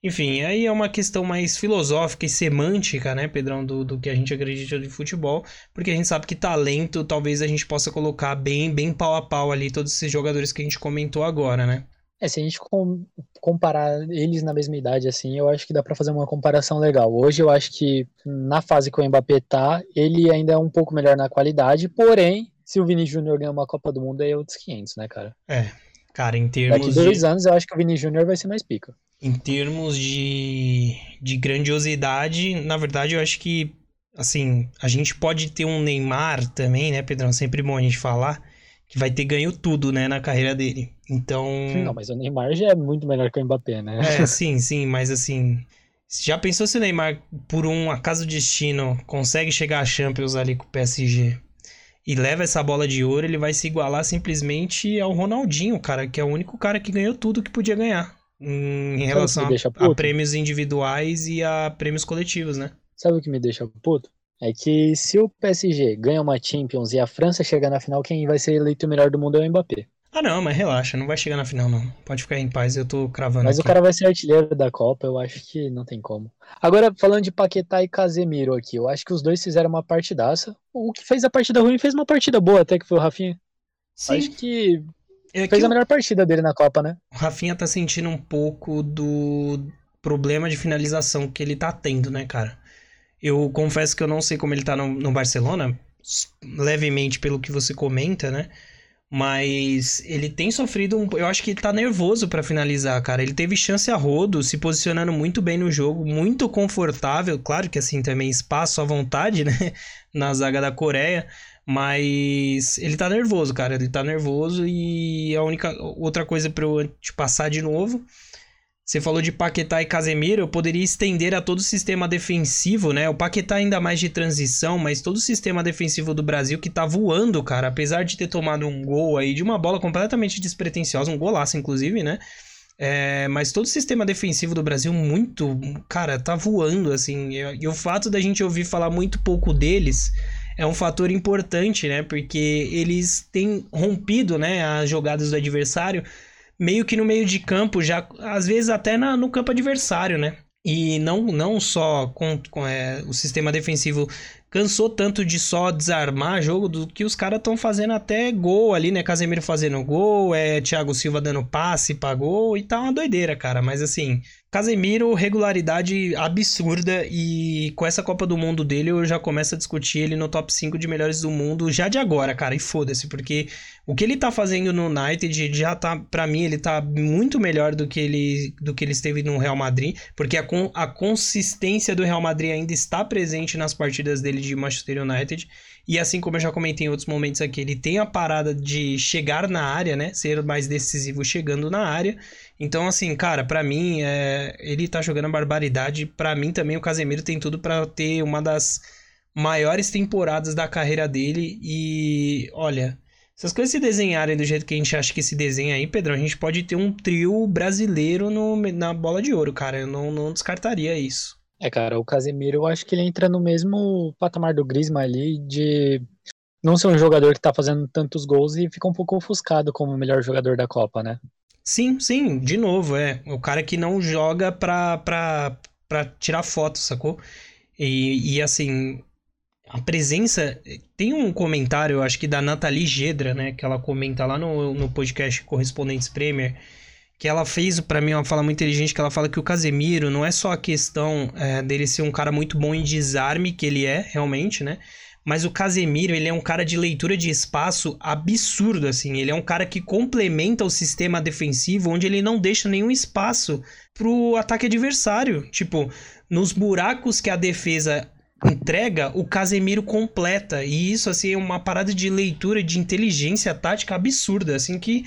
[SPEAKER 1] enfim, aí é uma questão mais filosófica e semântica, né, Pedrão, do, do que a gente acredita de futebol, porque a gente sabe que talento talvez a gente possa colocar bem, bem pau a pau ali todos esses jogadores que a gente comentou agora, né?
[SPEAKER 2] É, se a gente com, comparar eles na mesma idade, assim, eu acho que dá para fazer uma comparação legal. Hoje eu acho que na fase que o Mbappé tá, ele ainda é um pouco melhor na qualidade, porém, se o Vini Júnior ganhar uma Copa do Mundo, aí é outros 500, né, cara?
[SPEAKER 1] É, cara, em termos
[SPEAKER 2] Daqui dois de... anos eu acho que o Vini Júnior vai ser mais pica.
[SPEAKER 1] Em termos de, de grandiosidade, na verdade eu acho que, assim, a gente pode ter um Neymar também, né, Pedrão? Sempre bom a gente falar que vai ter ganho tudo, né, na carreira dele. Então.
[SPEAKER 2] Não, mas o Neymar já é muito melhor que o Mbappé, né?
[SPEAKER 1] É, sim, sim, mas assim. Já pensou se o Neymar, por um acaso destino, consegue chegar a Champions ali com o PSG e leva essa bola de ouro, ele vai se igualar simplesmente ao Ronaldinho, cara, que é o único cara que ganhou tudo que podia ganhar em relação a, a prêmios individuais e a prêmios coletivos, né?
[SPEAKER 2] Sabe o que me deixa puto? é que se o PSG ganha uma Champions e a França chegar na final, quem vai ser eleito o melhor do mundo é o Mbappé.
[SPEAKER 1] Ah não, mas relaxa, não vai chegar na final não. Pode ficar em paz, eu tô cravando
[SPEAKER 2] Mas
[SPEAKER 1] aqui.
[SPEAKER 2] o cara vai ser artilheiro da Copa, eu acho que não tem como. Agora, falando de Paquetá e Casemiro aqui, eu acho que os dois fizeram uma partidaça. O que fez a partida ruim fez uma partida boa até, que foi o Rafinha. Sim. Acho que é fez a melhor partida dele na Copa, né?
[SPEAKER 1] O Rafinha tá sentindo um pouco do problema de finalização que ele tá tendo, né, cara? Eu confesso que eu não sei como ele tá no, no Barcelona, levemente pelo que você comenta, né? Mas ele tem sofrido um. Eu acho que ele tá nervoso para finalizar, cara. Ele teve chance a rodo, se posicionando muito bem no jogo, muito confortável. Claro que assim também espaço à vontade, né? Na zaga da Coreia. Mas ele tá nervoso, cara. Ele tá nervoso e a única outra coisa para eu te passar de novo você falou de Paquetá e Casemiro, eu poderia estender a todo o sistema defensivo, né? O Paquetá ainda mais de transição, mas todo o sistema defensivo do Brasil que tá voando, cara, apesar de ter tomado um gol aí de uma bola completamente despretensiosa, um golaço inclusive, né? É, mas todo o sistema defensivo do Brasil muito, cara, tá voando assim. E, e o fato da gente ouvir falar muito pouco deles é um fator importante, né? Porque eles têm rompido, né, as jogadas do adversário meio que no meio de campo, já às vezes até na, no campo adversário, né? E não, não só com, com é, o sistema defensivo cansou tanto de só desarmar jogo do que os caras estão fazendo até gol ali, né? Casemiro fazendo gol, é Thiago Silva dando passe pra gol e tá uma doideira, cara. Mas assim, Casemiro, regularidade absurda e com essa Copa do Mundo dele eu já começo a discutir ele no top 5 de melhores do mundo já de agora, cara. E foda-se, porque o que ele tá fazendo no United já tá, para mim, ele tá muito melhor do que ele do que ele esteve no Real Madrid, porque a, a consistência do Real Madrid ainda está presente nas partidas dele de Manchester United. E assim como eu já comentei em outros momentos aqui, ele tem a parada de chegar na área, né? Ser mais decisivo chegando na área. Então, assim, cara, para mim, é... ele tá jogando barbaridade. para mim também, o Casemiro tem tudo para ter uma das maiores temporadas da carreira dele. E, olha, se as coisas se desenharem do jeito que a gente acha que se desenha aí, Pedrão, a gente pode ter um trio brasileiro no... na bola de ouro, cara. Eu não, não descartaria isso.
[SPEAKER 2] É, cara, o Casemiro, eu acho que ele entra no mesmo patamar do Griezmann ali, de não ser um jogador que tá fazendo tantos gols e fica um pouco ofuscado como o melhor jogador da Copa, né?
[SPEAKER 1] Sim, sim, de novo, é. O cara que não joga pra, pra, pra tirar foto, sacou? E, e assim, a presença. Tem um comentário, acho que da Nathalie Gedra, né? Que ela comenta lá no, no podcast Correspondentes Premier que ela fez para mim uma fala muito inteligente, que ela fala que o Casemiro não é só a questão é, dele ser um cara muito bom em desarme, que ele é, realmente, né? Mas o Casemiro, ele é um cara de leitura de espaço absurdo, assim. Ele é um cara que complementa o sistema defensivo, onde ele não deixa nenhum espaço pro ataque adversário. Tipo, nos buracos que a defesa entrega, o Casemiro completa. E isso, assim, é uma parada de leitura, de inteligência tática absurda, assim, que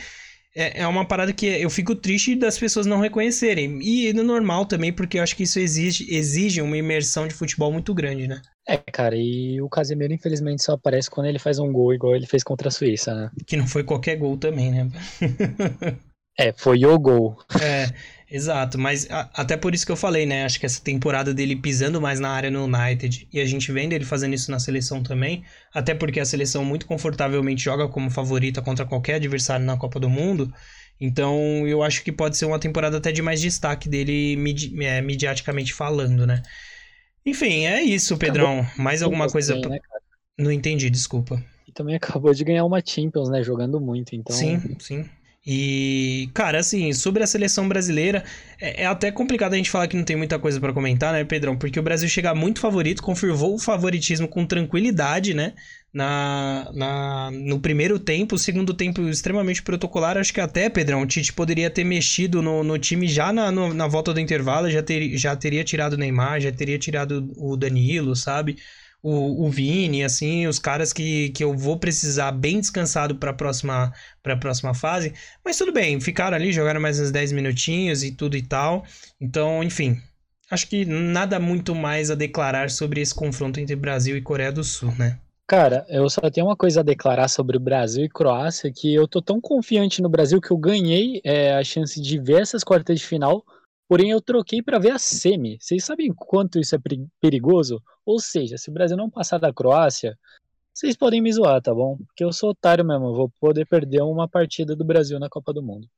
[SPEAKER 1] é, é uma parada que eu fico triste das pessoas não reconhecerem. E no normal também, porque eu acho que isso exige, exige uma imersão de futebol muito grande, né?
[SPEAKER 2] É, cara, e o Casemiro infelizmente só aparece quando ele faz um gol igual ele fez contra a Suíça, né?
[SPEAKER 1] Que não foi qualquer gol também, né?
[SPEAKER 2] é, foi o gol.
[SPEAKER 1] É, exato, mas a, até por isso que eu falei, né? Acho que essa temporada dele pisando mais na área no United e a gente vendo ele fazendo isso na seleção também, até porque a seleção muito confortavelmente joga como favorita contra qualquer adversário na Copa do Mundo. Então, eu acho que pode ser uma temporada até de mais destaque dele midi é, mediaticamente falando, né? Enfim, é isso, Pedrão. Acabou. Mais alguma coisa? Também, né, Não entendi, desculpa.
[SPEAKER 2] E também acabou de ganhar uma Champions, né? Jogando muito, então.
[SPEAKER 1] Sim, sim. E, cara, assim, sobre a seleção brasileira, é, é até complicado a gente falar que não tem muita coisa para comentar, né, Pedrão? Porque o Brasil chega muito favorito, confirmou o favoritismo com tranquilidade, né? Na, na, no primeiro tempo, o segundo tempo extremamente protocolar. Acho que até, Pedrão, o Tite poderia ter mexido no, no time já na, no, na volta do intervalo, já, ter, já teria tirado o Neymar, já teria tirado o Danilo, sabe? O, o Vini, assim, os caras que, que eu vou precisar bem descansado para a próxima, próxima fase. Mas tudo bem, ficaram ali, jogaram mais uns 10 minutinhos e tudo e tal. Então, enfim, acho que nada muito mais a declarar sobre esse confronto entre Brasil e Coreia do Sul, né?
[SPEAKER 2] Cara, eu só tenho uma coisa a declarar sobre o Brasil e Croácia, que eu tô tão confiante no Brasil que eu ganhei é, a chance de ver essas quartas de final Porém, eu troquei para ver a semi. Vocês sabem quanto isso é perigoso? Ou seja, se o Brasil não passar da Croácia, vocês podem me zoar, tá bom? Porque eu sou otário mesmo. Eu vou poder perder uma partida do Brasil na Copa do Mundo.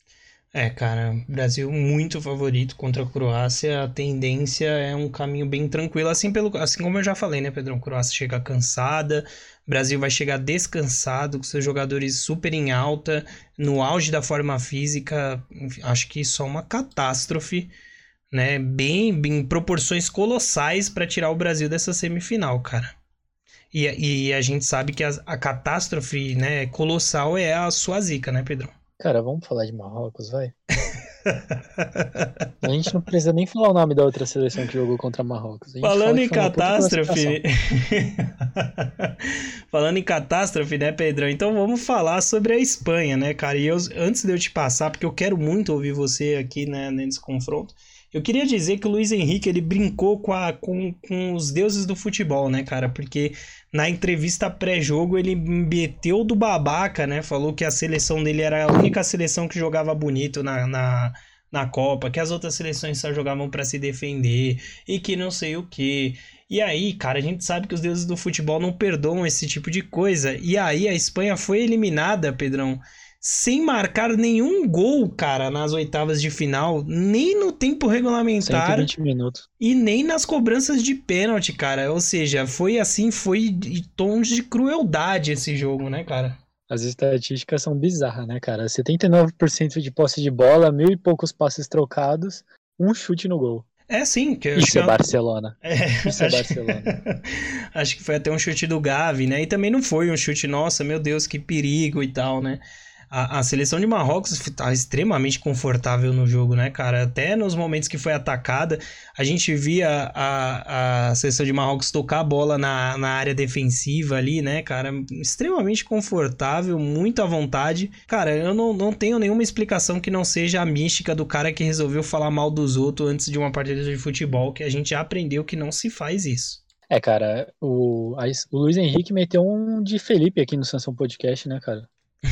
[SPEAKER 1] É, cara, Brasil muito favorito contra a Croácia. A tendência é um caminho bem tranquilo, assim, pelo, assim como eu já falei, né, Pedrão? Croácia chega cansada, Brasil vai chegar descansado, com seus jogadores super em alta, no auge da forma física. Acho que isso é uma catástrofe, né? Bem, em proporções colossais para tirar o Brasil dessa semifinal, cara. E, e a gente sabe que a, a catástrofe, né, colossal é a sua zica, né, Pedrão?
[SPEAKER 2] Cara, vamos falar de Marrocos, vai. a gente não precisa nem falar o nome da outra seleção que jogou contra Marrocos.
[SPEAKER 1] Falando em catástrofe. Falando em catástrofe, né, Pedrão? Então vamos falar sobre a Espanha, né, cara? E eu, antes de eu te passar, porque eu quero muito ouvir você aqui, né, nesse confronto. Eu queria dizer que o Luiz Henrique ele brincou com, a, com, com os deuses do futebol, né, cara? Porque na entrevista pré-jogo ele meteu do babaca, né? Falou que a seleção dele era a única seleção que jogava bonito na, na, na Copa, que as outras seleções só jogavam para se defender e que não sei o que. E aí, cara, a gente sabe que os deuses do futebol não perdoam esse tipo de coisa. E aí a Espanha foi eliminada, Pedrão sem marcar nenhum gol, cara, nas oitavas de final, nem no tempo regulamentar
[SPEAKER 2] 120 minutos.
[SPEAKER 1] e nem nas cobranças de pênalti, cara. Ou seja, foi assim, foi de tons de crueldade esse jogo, né, cara?
[SPEAKER 2] As estatísticas são bizarras, né, cara? 79% de posse de bola, mil e poucos passes trocados, um chute no gol.
[SPEAKER 1] É, sim. Que
[SPEAKER 2] Isso é Barcelona.
[SPEAKER 1] É, Isso é Barcelona. acho que foi até um chute do Gavi, né? E também não foi um chute, nossa, meu Deus, que perigo e tal, né? A, a seleção de Marrocos está extremamente confortável no jogo, né, cara? Até nos momentos que foi atacada, a gente via a, a seleção de Marrocos tocar a bola na, na área defensiva ali, né, cara? Extremamente confortável, muito à vontade. Cara, eu não, não tenho nenhuma explicação que não seja a mística do cara que resolveu falar mal dos outros antes de uma partida de futebol, que a gente já aprendeu que não se faz isso.
[SPEAKER 2] É, cara, o, o Luiz Henrique meteu um de Felipe aqui no Sansão Podcast, né, cara?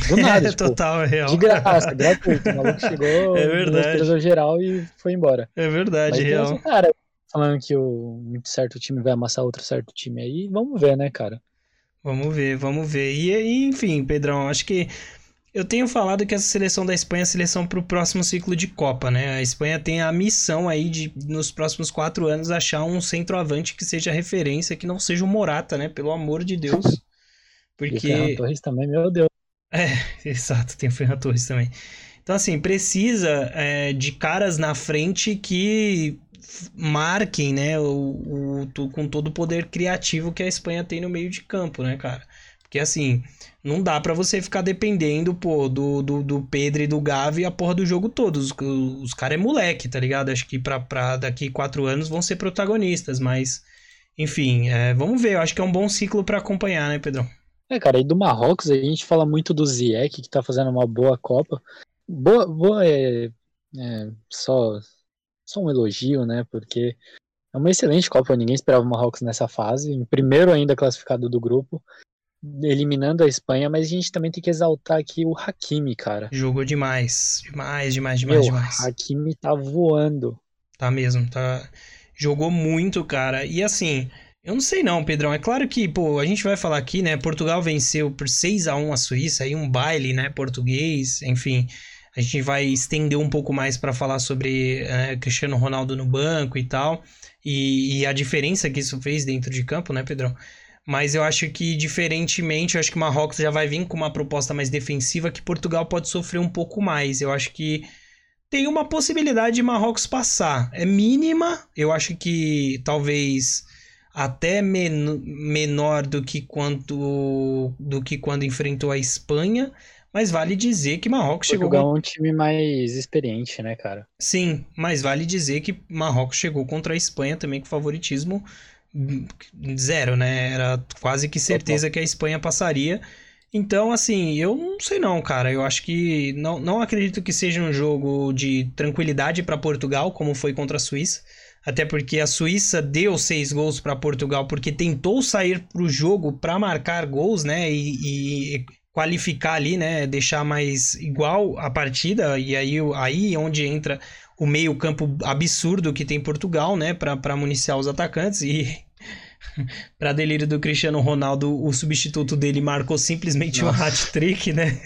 [SPEAKER 2] Do nada,
[SPEAKER 1] é,
[SPEAKER 2] tipo,
[SPEAKER 1] total, é real.
[SPEAKER 2] De graça, gratuito. O maluco chegou,
[SPEAKER 1] é verdade.
[SPEAKER 2] geral e foi embora.
[SPEAKER 1] É verdade, Mas, real.
[SPEAKER 2] Cara, falando que o um certo time vai amassar outro certo time aí, vamos ver, né, cara?
[SPEAKER 1] Vamos ver, vamos ver. E, e enfim, Pedrão, acho que eu tenho falado que essa seleção da Espanha é a seleção para o próximo ciclo de Copa, né? A Espanha tem a missão aí de, nos próximos quatro anos, achar um centroavante que seja referência, que não seja o Morata, né? Pelo amor de Deus. Porque.
[SPEAKER 2] E o Torres também, meu Deus.
[SPEAKER 1] É, exato, tem o Ferran Torres também. Então, assim, precisa é, de caras na frente que marquem, né, o, o, com todo o poder criativo que a Espanha tem no meio de campo, né, cara? Porque assim, não dá para você ficar dependendo, pô, do, do, do, Pedro e do Gavi a porra do jogo todo. Os, os caras é moleque, tá ligado? Acho que pra, pra daqui quatro anos vão ser protagonistas, mas enfim, é, vamos ver. Eu acho que é um bom ciclo para acompanhar, né, Pedrão?
[SPEAKER 2] É, cara, e do Marrocos a gente fala muito do Ziyech, que tá fazendo uma boa Copa. Boa, boa é, é só, só um elogio, né? Porque é uma excelente Copa, ninguém esperava o Marrocos nessa fase. Em primeiro ainda classificado do grupo eliminando a Espanha, mas a gente também tem que exaltar aqui o Hakimi, cara.
[SPEAKER 1] Jogou demais, demais, demais, demais, Meu, demais.
[SPEAKER 2] O Hakimi tá voando.
[SPEAKER 1] Tá mesmo, tá. Jogou muito, cara. E assim, eu não sei não, Pedrão. É claro que, pô, a gente vai falar aqui, né? Portugal venceu por 6 a 1 a Suíça, aí um baile, né, português, enfim. A gente vai estender um pouco mais para falar sobre é, Cristiano Ronaldo no banco e tal. E, e a diferença que isso fez dentro de campo, né, Pedrão? Mas eu acho que, diferentemente, eu acho que Marrocos já vai vir com uma proposta mais defensiva que Portugal pode sofrer um pouco mais. Eu acho que tem uma possibilidade de Marrocos passar. É mínima, eu acho que talvez até men menor do que quanto do que quando enfrentou a Espanha, mas vale dizer que Marrocos
[SPEAKER 2] Portugal chegou é um time mais experiente, né, cara?
[SPEAKER 1] Sim, mas vale dizer que Marrocos chegou contra a Espanha também com favoritismo zero, né? Era quase que certeza que a Espanha passaria. Então, assim, eu não sei não, cara. Eu acho que não, não acredito que seja um jogo de tranquilidade para Portugal, como foi contra a Suíça. Até porque a Suíça deu seis gols para Portugal porque tentou sair para o jogo para marcar gols, né? E, e, qualificar ali, né? Deixar mais igual a partida. E aí, aí onde entra o meio campo absurdo que tem Portugal, né? Para municiar os atacantes. E para delírio do Cristiano Ronaldo, o substituto dele marcou simplesmente Nossa. um hat-trick, né?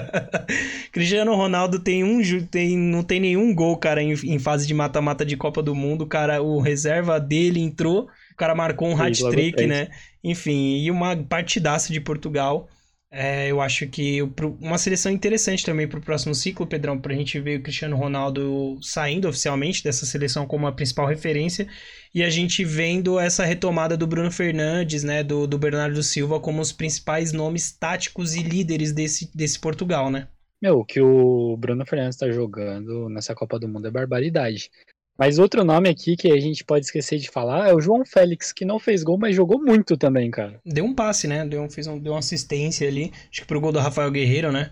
[SPEAKER 1] Cristiano Ronaldo tem um tem, não tem nenhum gol, cara, em, em fase de mata-mata de Copa do Mundo. Cara, o reserva dele entrou, o cara marcou um hat-trick, né? Enfim, e uma partidaça de Portugal. É, eu acho que uma seleção interessante também para o próximo ciclo, Pedrão, para a gente ver o Cristiano Ronaldo saindo oficialmente dessa seleção como a principal referência e a gente vendo essa retomada do Bruno Fernandes, né, do, do Bernardo Silva como os principais nomes táticos e líderes desse, desse Portugal, né?
[SPEAKER 2] Meu, o que o Bruno Fernandes está jogando nessa Copa do Mundo é barbaridade. Mas outro nome aqui que a gente pode esquecer de falar é o João Félix, que não fez gol, mas jogou muito também, cara.
[SPEAKER 1] Deu um passe, né? Deu, fez um, deu uma assistência ali, acho que pro gol do Rafael Guerreiro, né?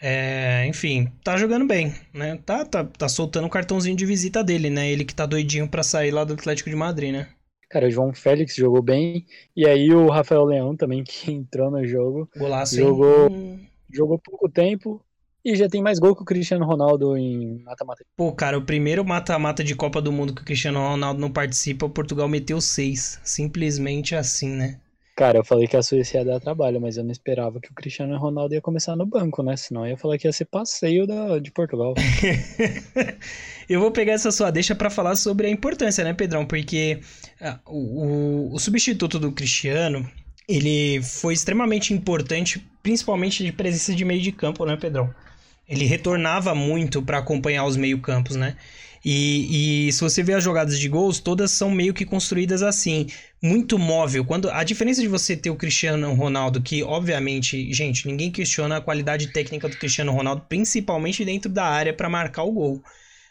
[SPEAKER 1] É, enfim, tá jogando bem, né? Tá, tá, tá soltando o cartãozinho de visita dele, né? Ele que tá doidinho pra sair lá do Atlético de Madrid, né?
[SPEAKER 2] Cara, o João Félix jogou bem. E aí o Rafael Leão também, que entrou no jogo.
[SPEAKER 1] Golaço,
[SPEAKER 2] jogou, jogou pouco tempo, e já tem mais gol que o Cristiano Ronaldo em mata-mata.
[SPEAKER 1] Pô, cara, o primeiro mata-mata de Copa do Mundo que o Cristiano Ronaldo não participa, o Portugal meteu seis. Simplesmente assim, né?
[SPEAKER 2] Cara, eu falei que a Suíça ia dar trabalho, mas eu não esperava que o Cristiano Ronaldo ia começar no banco, né? Senão eu ia falar que ia ser passeio da, de Portugal.
[SPEAKER 1] eu vou pegar essa sua deixa para falar sobre a importância, né, Pedrão? Porque uh, o, o substituto do Cristiano, ele foi extremamente importante, principalmente de presença de meio de campo, né, Pedrão? Ele retornava muito para acompanhar os meio-campos, né? E, e, se você vê as jogadas de gols, todas são meio que construídas assim, muito móvel. Quando a diferença de você ter o Cristiano Ronaldo, que obviamente, gente, ninguém questiona a qualidade técnica do Cristiano Ronaldo, principalmente dentro da área para marcar o gol.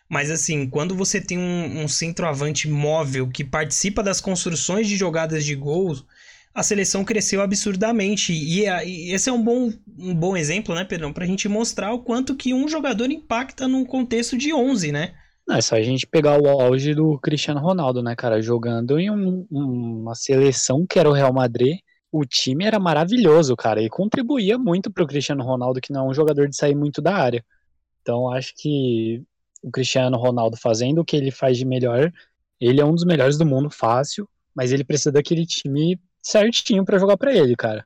[SPEAKER 1] Mas assim, quando você tem um, um centroavante móvel que participa das construções de jogadas de gols, a seleção cresceu absurdamente. E, e, esse é um bom, um bom exemplo, né, Pedrão? Pra gente mostrar o quanto que um jogador impacta num contexto de 11, né?
[SPEAKER 2] Não, é só a gente pegar o auge do Cristiano Ronaldo, né, cara? Jogando em um, uma seleção que era o Real Madrid. O time era maravilhoso, cara, e contribuía muito pro Cristiano Ronaldo, que não é um jogador de sair muito da área. Então, acho que o Cristiano Ronaldo fazendo o que ele faz de melhor, ele é um dos melhores do mundo, fácil, mas ele precisa daquele time certinho para jogar para ele, cara.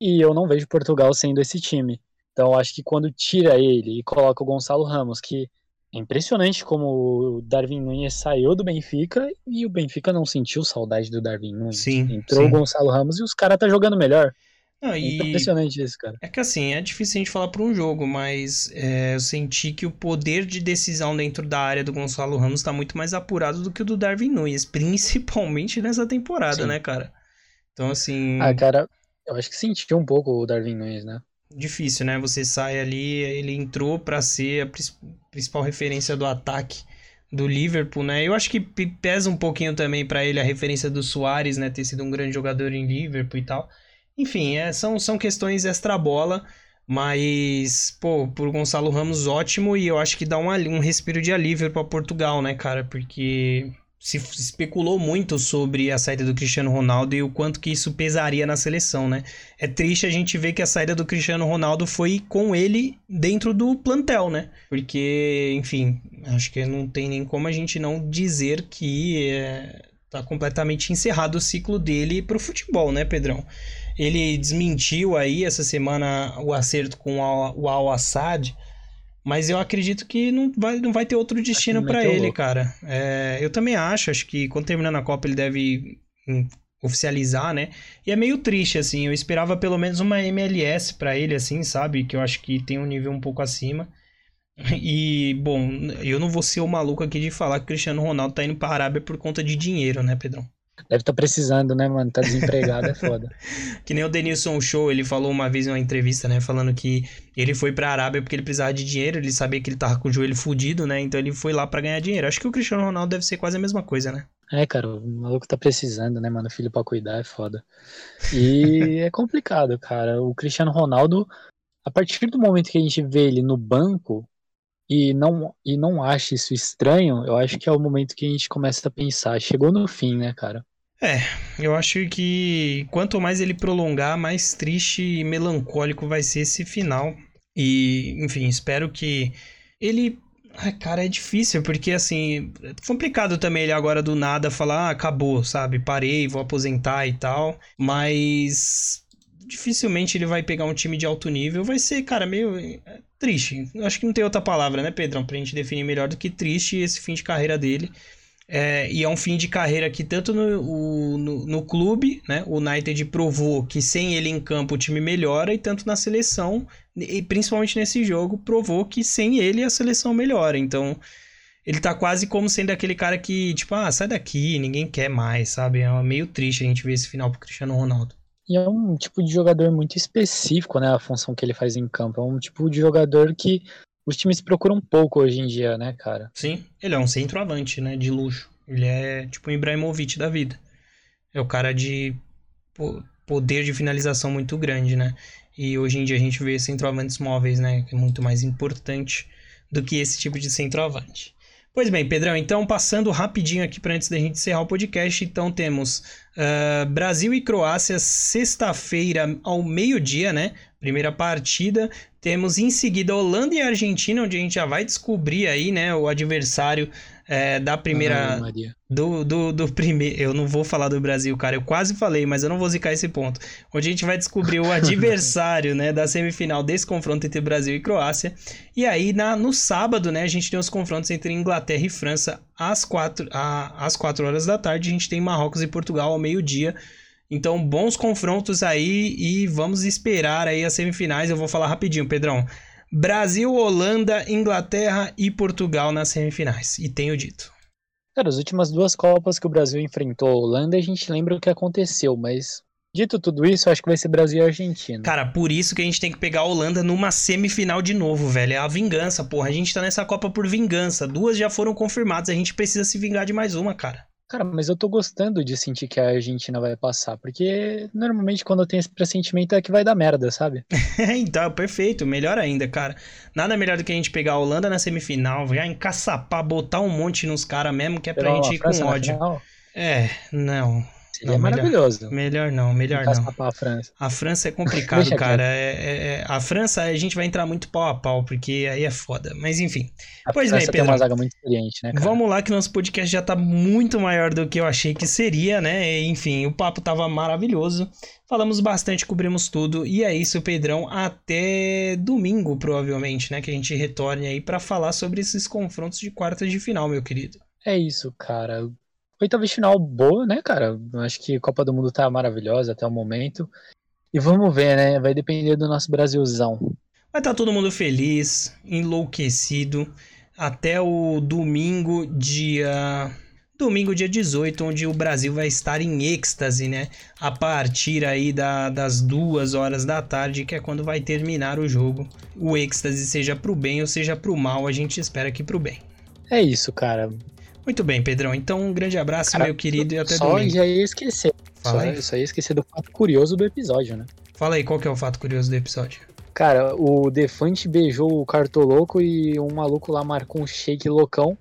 [SPEAKER 2] E eu não vejo Portugal sendo esse time. Então acho que quando tira ele e coloca o Gonçalo Ramos, que é impressionante como o Darwin Nunes saiu do Benfica e o Benfica não sentiu saudade do Darwin Nunes.
[SPEAKER 1] Sim,
[SPEAKER 2] Entrou
[SPEAKER 1] sim.
[SPEAKER 2] o Gonçalo Ramos e os caras tá jogando melhor.
[SPEAKER 1] Não.
[SPEAKER 2] É impressionante isso, cara.
[SPEAKER 1] É que assim, é difícil a gente falar por um jogo, mas é, eu senti que o poder de decisão dentro da área do Gonçalo Ramos tá muito mais apurado do que o do Darwin Nunes, principalmente nessa temporada, Sim. né, cara? Então, assim.
[SPEAKER 2] Ah, cara, eu acho que sentiu um pouco o Darwin Nunes, né?
[SPEAKER 1] Difícil, né? Você sai ali, ele entrou para ser a principal referência do ataque do Liverpool, né? Eu acho que pesa um pouquinho também para ele a referência do Soares, né? Ter sido um grande jogador em Liverpool e tal. Enfim, é, são, são questões extra-bola, mas, pô, por Gonçalo Ramos, ótimo, e eu acho que dá um, um respiro de alívio para Portugal, né, cara? Porque se especulou muito sobre a saída do Cristiano Ronaldo e o quanto que isso pesaria na seleção, né? É triste a gente ver que a saída do Cristiano Ronaldo foi com ele dentro do plantel, né? Porque, enfim, acho que não tem nem como a gente não dizer que é, tá completamente encerrado o ciclo dele pro futebol, né, Pedrão? Ele desmentiu aí essa semana o acerto com o Al-Assad, mas eu acredito que não vai, não vai ter outro destino para ele, louco. cara. É, eu também acho, acho que quando terminar a Copa ele deve hum, oficializar, né? E é meio triste, assim. Eu esperava pelo menos uma MLS para ele, assim, sabe? Que eu acho que tem um nível um pouco acima. E, bom, eu não vou ser o maluco aqui de falar que o Cristiano Ronaldo tá indo pra Arábia por conta de dinheiro, né, Pedrão?
[SPEAKER 2] Deve estar tá precisando, né, mano? Tá desempregado, é foda.
[SPEAKER 1] que nem o Denilson Show, ele falou uma vez em uma entrevista, né? Falando que ele foi pra Arábia porque ele precisava de dinheiro, ele sabia que ele tava com o joelho fudido, né? Então ele foi lá para ganhar dinheiro. Acho que o Cristiano Ronaldo deve ser quase a mesma coisa, né?
[SPEAKER 2] É, cara, o maluco tá precisando, né, mano? Filho pra cuidar é foda. E é complicado, cara. O Cristiano Ronaldo, a partir do momento que a gente vê ele no banco, e não, e não acha isso estranho, eu acho que é o momento que a gente começa a pensar. Chegou no fim, né, cara?
[SPEAKER 1] É, eu acho que quanto mais ele prolongar, mais triste e melancólico vai ser esse final. E, enfim, espero que ele. Ai, cara, é difícil, porque assim, é complicado também ele agora do nada falar, ah, acabou, sabe? Parei, vou aposentar e tal. Mas dificilmente ele vai pegar um time de alto nível. Vai ser, cara, meio triste. Acho que não tem outra palavra, né, Pedrão? Pra gente definir melhor do que triste esse fim de carreira dele. É, e é um fim de carreira que tanto no, o, no, no, clube, né, o United provou que sem ele em campo o time melhora, e tanto na seleção, e principalmente nesse jogo, provou que sem ele a seleção melhora. Então, ele tá quase como sendo aquele cara que, tipo, ah, sai daqui, ninguém quer mais, sabe? É meio triste a gente ver esse final pro Cristiano Ronaldo.
[SPEAKER 2] E é um tipo de jogador muito específico, né? A função que ele faz em campo. É um tipo de jogador que os times procuram pouco hoje em dia, né, cara?
[SPEAKER 1] Sim, ele é um centroavante, né? De luxo. Ele é tipo o Ibrahimovic da vida. É o cara de poder de finalização muito grande, né? E hoje em dia a gente vê centroavantes móveis, né? Que é muito mais importante do que esse tipo de centroavante. Pois bem, Pedrão, então passando rapidinho aqui para antes da gente encerrar o podcast, então temos uh, Brasil e Croácia sexta-feira ao meio-dia, né? Primeira partida. Temos em seguida Holanda e Argentina, onde a gente já vai descobrir aí, né, o adversário é, da primeira. Ah, do, do, do primeiro. Eu não vou falar do Brasil, cara. Eu quase falei, mas eu não vou zicar esse ponto. Onde a gente vai descobrir o adversário, né, da semifinal desse confronto entre Brasil e Croácia. E aí, na, no sábado, né, a gente tem os confrontos entre Inglaterra e França às 4, a, às 4 horas da tarde. A gente tem Marrocos e Portugal ao meio-dia. Então, bons confrontos aí e vamos esperar aí as semifinais. Eu vou falar rapidinho, Pedrão. Brasil, Holanda, Inglaterra e Portugal nas semifinais. E tenho dito.
[SPEAKER 2] Cara, as últimas duas Copas que o Brasil enfrentou a Holanda, a gente lembra o que aconteceu, mas dito tudo isso, acho que vai ser Brasil e Argentina.
[SPEAKER 1] Cara, por isso que a gente tem que pegar a Holanda numa semifinal de novo, velho. É a vingança, porra. A gente tá nessa Copa por vingança. Duas já foram confirmadas, a gente precisa se vingar de mais uma, cara.
[SPEAKER 2] Cara, mas eu tô gostando de sentir que a Argentina vai passar, porque normalmente quando eu tenho esse pressentimento é que vai dar merda, sabe?
[SPEAKER 1] então, perfeito, melhor ainda, cara. Nada melhor do que a gente pegar a Holanda na semifinal, já encaçapar, botar um monte nos caras mesmo, que é pra gente ir com ódio. É, não.
[SPEAKER 2] Seria não, maravilhoso.
[SPEAKER 1] Melhor não, melhor não.
[SPEAKER 2] A França.
[SPEAKER 1] A França é complicado, cara. É, é, é, a França a gente vai entrar muito pau a pau, porque aí é foda. Mas enfim.
[SPEAKER 2] A pois França bem, Pedro. Tem uma zaga muito experiente, né, cara?
[SPEAKER 1] Vamos lá, que nosso podcast já tá muito maior do que eu achei que seria, né? Enfim, o papo tava maravilhoso. Falamos bastante, cobrimos tudo. E é isso, Pedrão. Até domingo, provavelmente, né? Que a gente retorne aí para falar sobre esses confrontos de quartas de final, meu querido.
[SPEAKER 2] É isso, cara oitava final boa, né, cara? Acho que a Copa do Mundo tá maravilhosa até o momento. E vamos ver, né? Vai depender do nosso Brasilzão.
[SPEAKER 1] Vai estar tá todo mundo feliz, enlouquecido, até o domingo, dia. Domingo, dia 18, onde o Brasil vai estar em êxtase, né? A partir aí da, das duas horas da tarde, que é quando vai terminar o jogo. O êxtase, seja pro bem ou seja pro mal, a gente espera que pro bem.
[SPEAKER 2] É isso, cara.
[SPEAKER 1] Muito bem, Pedrão. Então, um grande abraço, meu querido, e até
[SPEAKER 2] só
[SPEAKER 1] domingo.
[SPEAKER 2] Só já ia esquecer. Fala só, aí. só ia esquecer do fato curioso do episódio, né?
[SPEAKER 1] Fala aí, qual que é o fato curioso do episódio?
[SPEAKER 2] Cara, o Defante beijou o Cartoloco e um maluco lá marcou um shake loucão.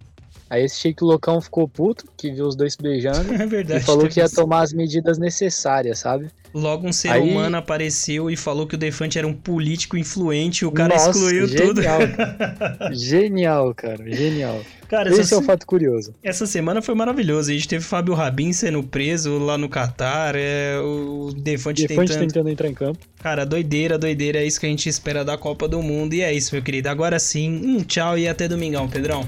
[SPEAKER 2] Aí esse shake loucão ficou puto, que viu os dois se beijando.
[SPEAKER 1] É verdade.
[SPEAKER 2] E falou que ia tomar as medidas necessárias, sabe?
[SPEAKER 1] Logo um ser Aí... humano apareceu e falou que o Defante era um político influente, o cara
[SPEAKER 2] Nossa,
[SPEAKER 1] excluiu
[SPEAKER 2] genial,
[SPEAKER 1] tudo.
[SPEAKER 2] Cara. genial, cara, genial.
[SPEAKER 1] Cara,
[SPEAKER 2] Esse é o fato curioso.
[SPEAKER 1] Essa semana foi maravilhosa. A gente teve Fábio Rabin sendo preso lá no Catar, é, o Defante,
[SPEAKER 2] Defante
[SPEAKER 1] tentando...
[SPEAKER 2] tentando entrar em campo.
[SPEAKER 1] Cara, doideira, doideira, é isso que a gente espera da Copa do Mundo. E é isso, meu querido. Agora sim, um tchau e até domingão, Pedrão.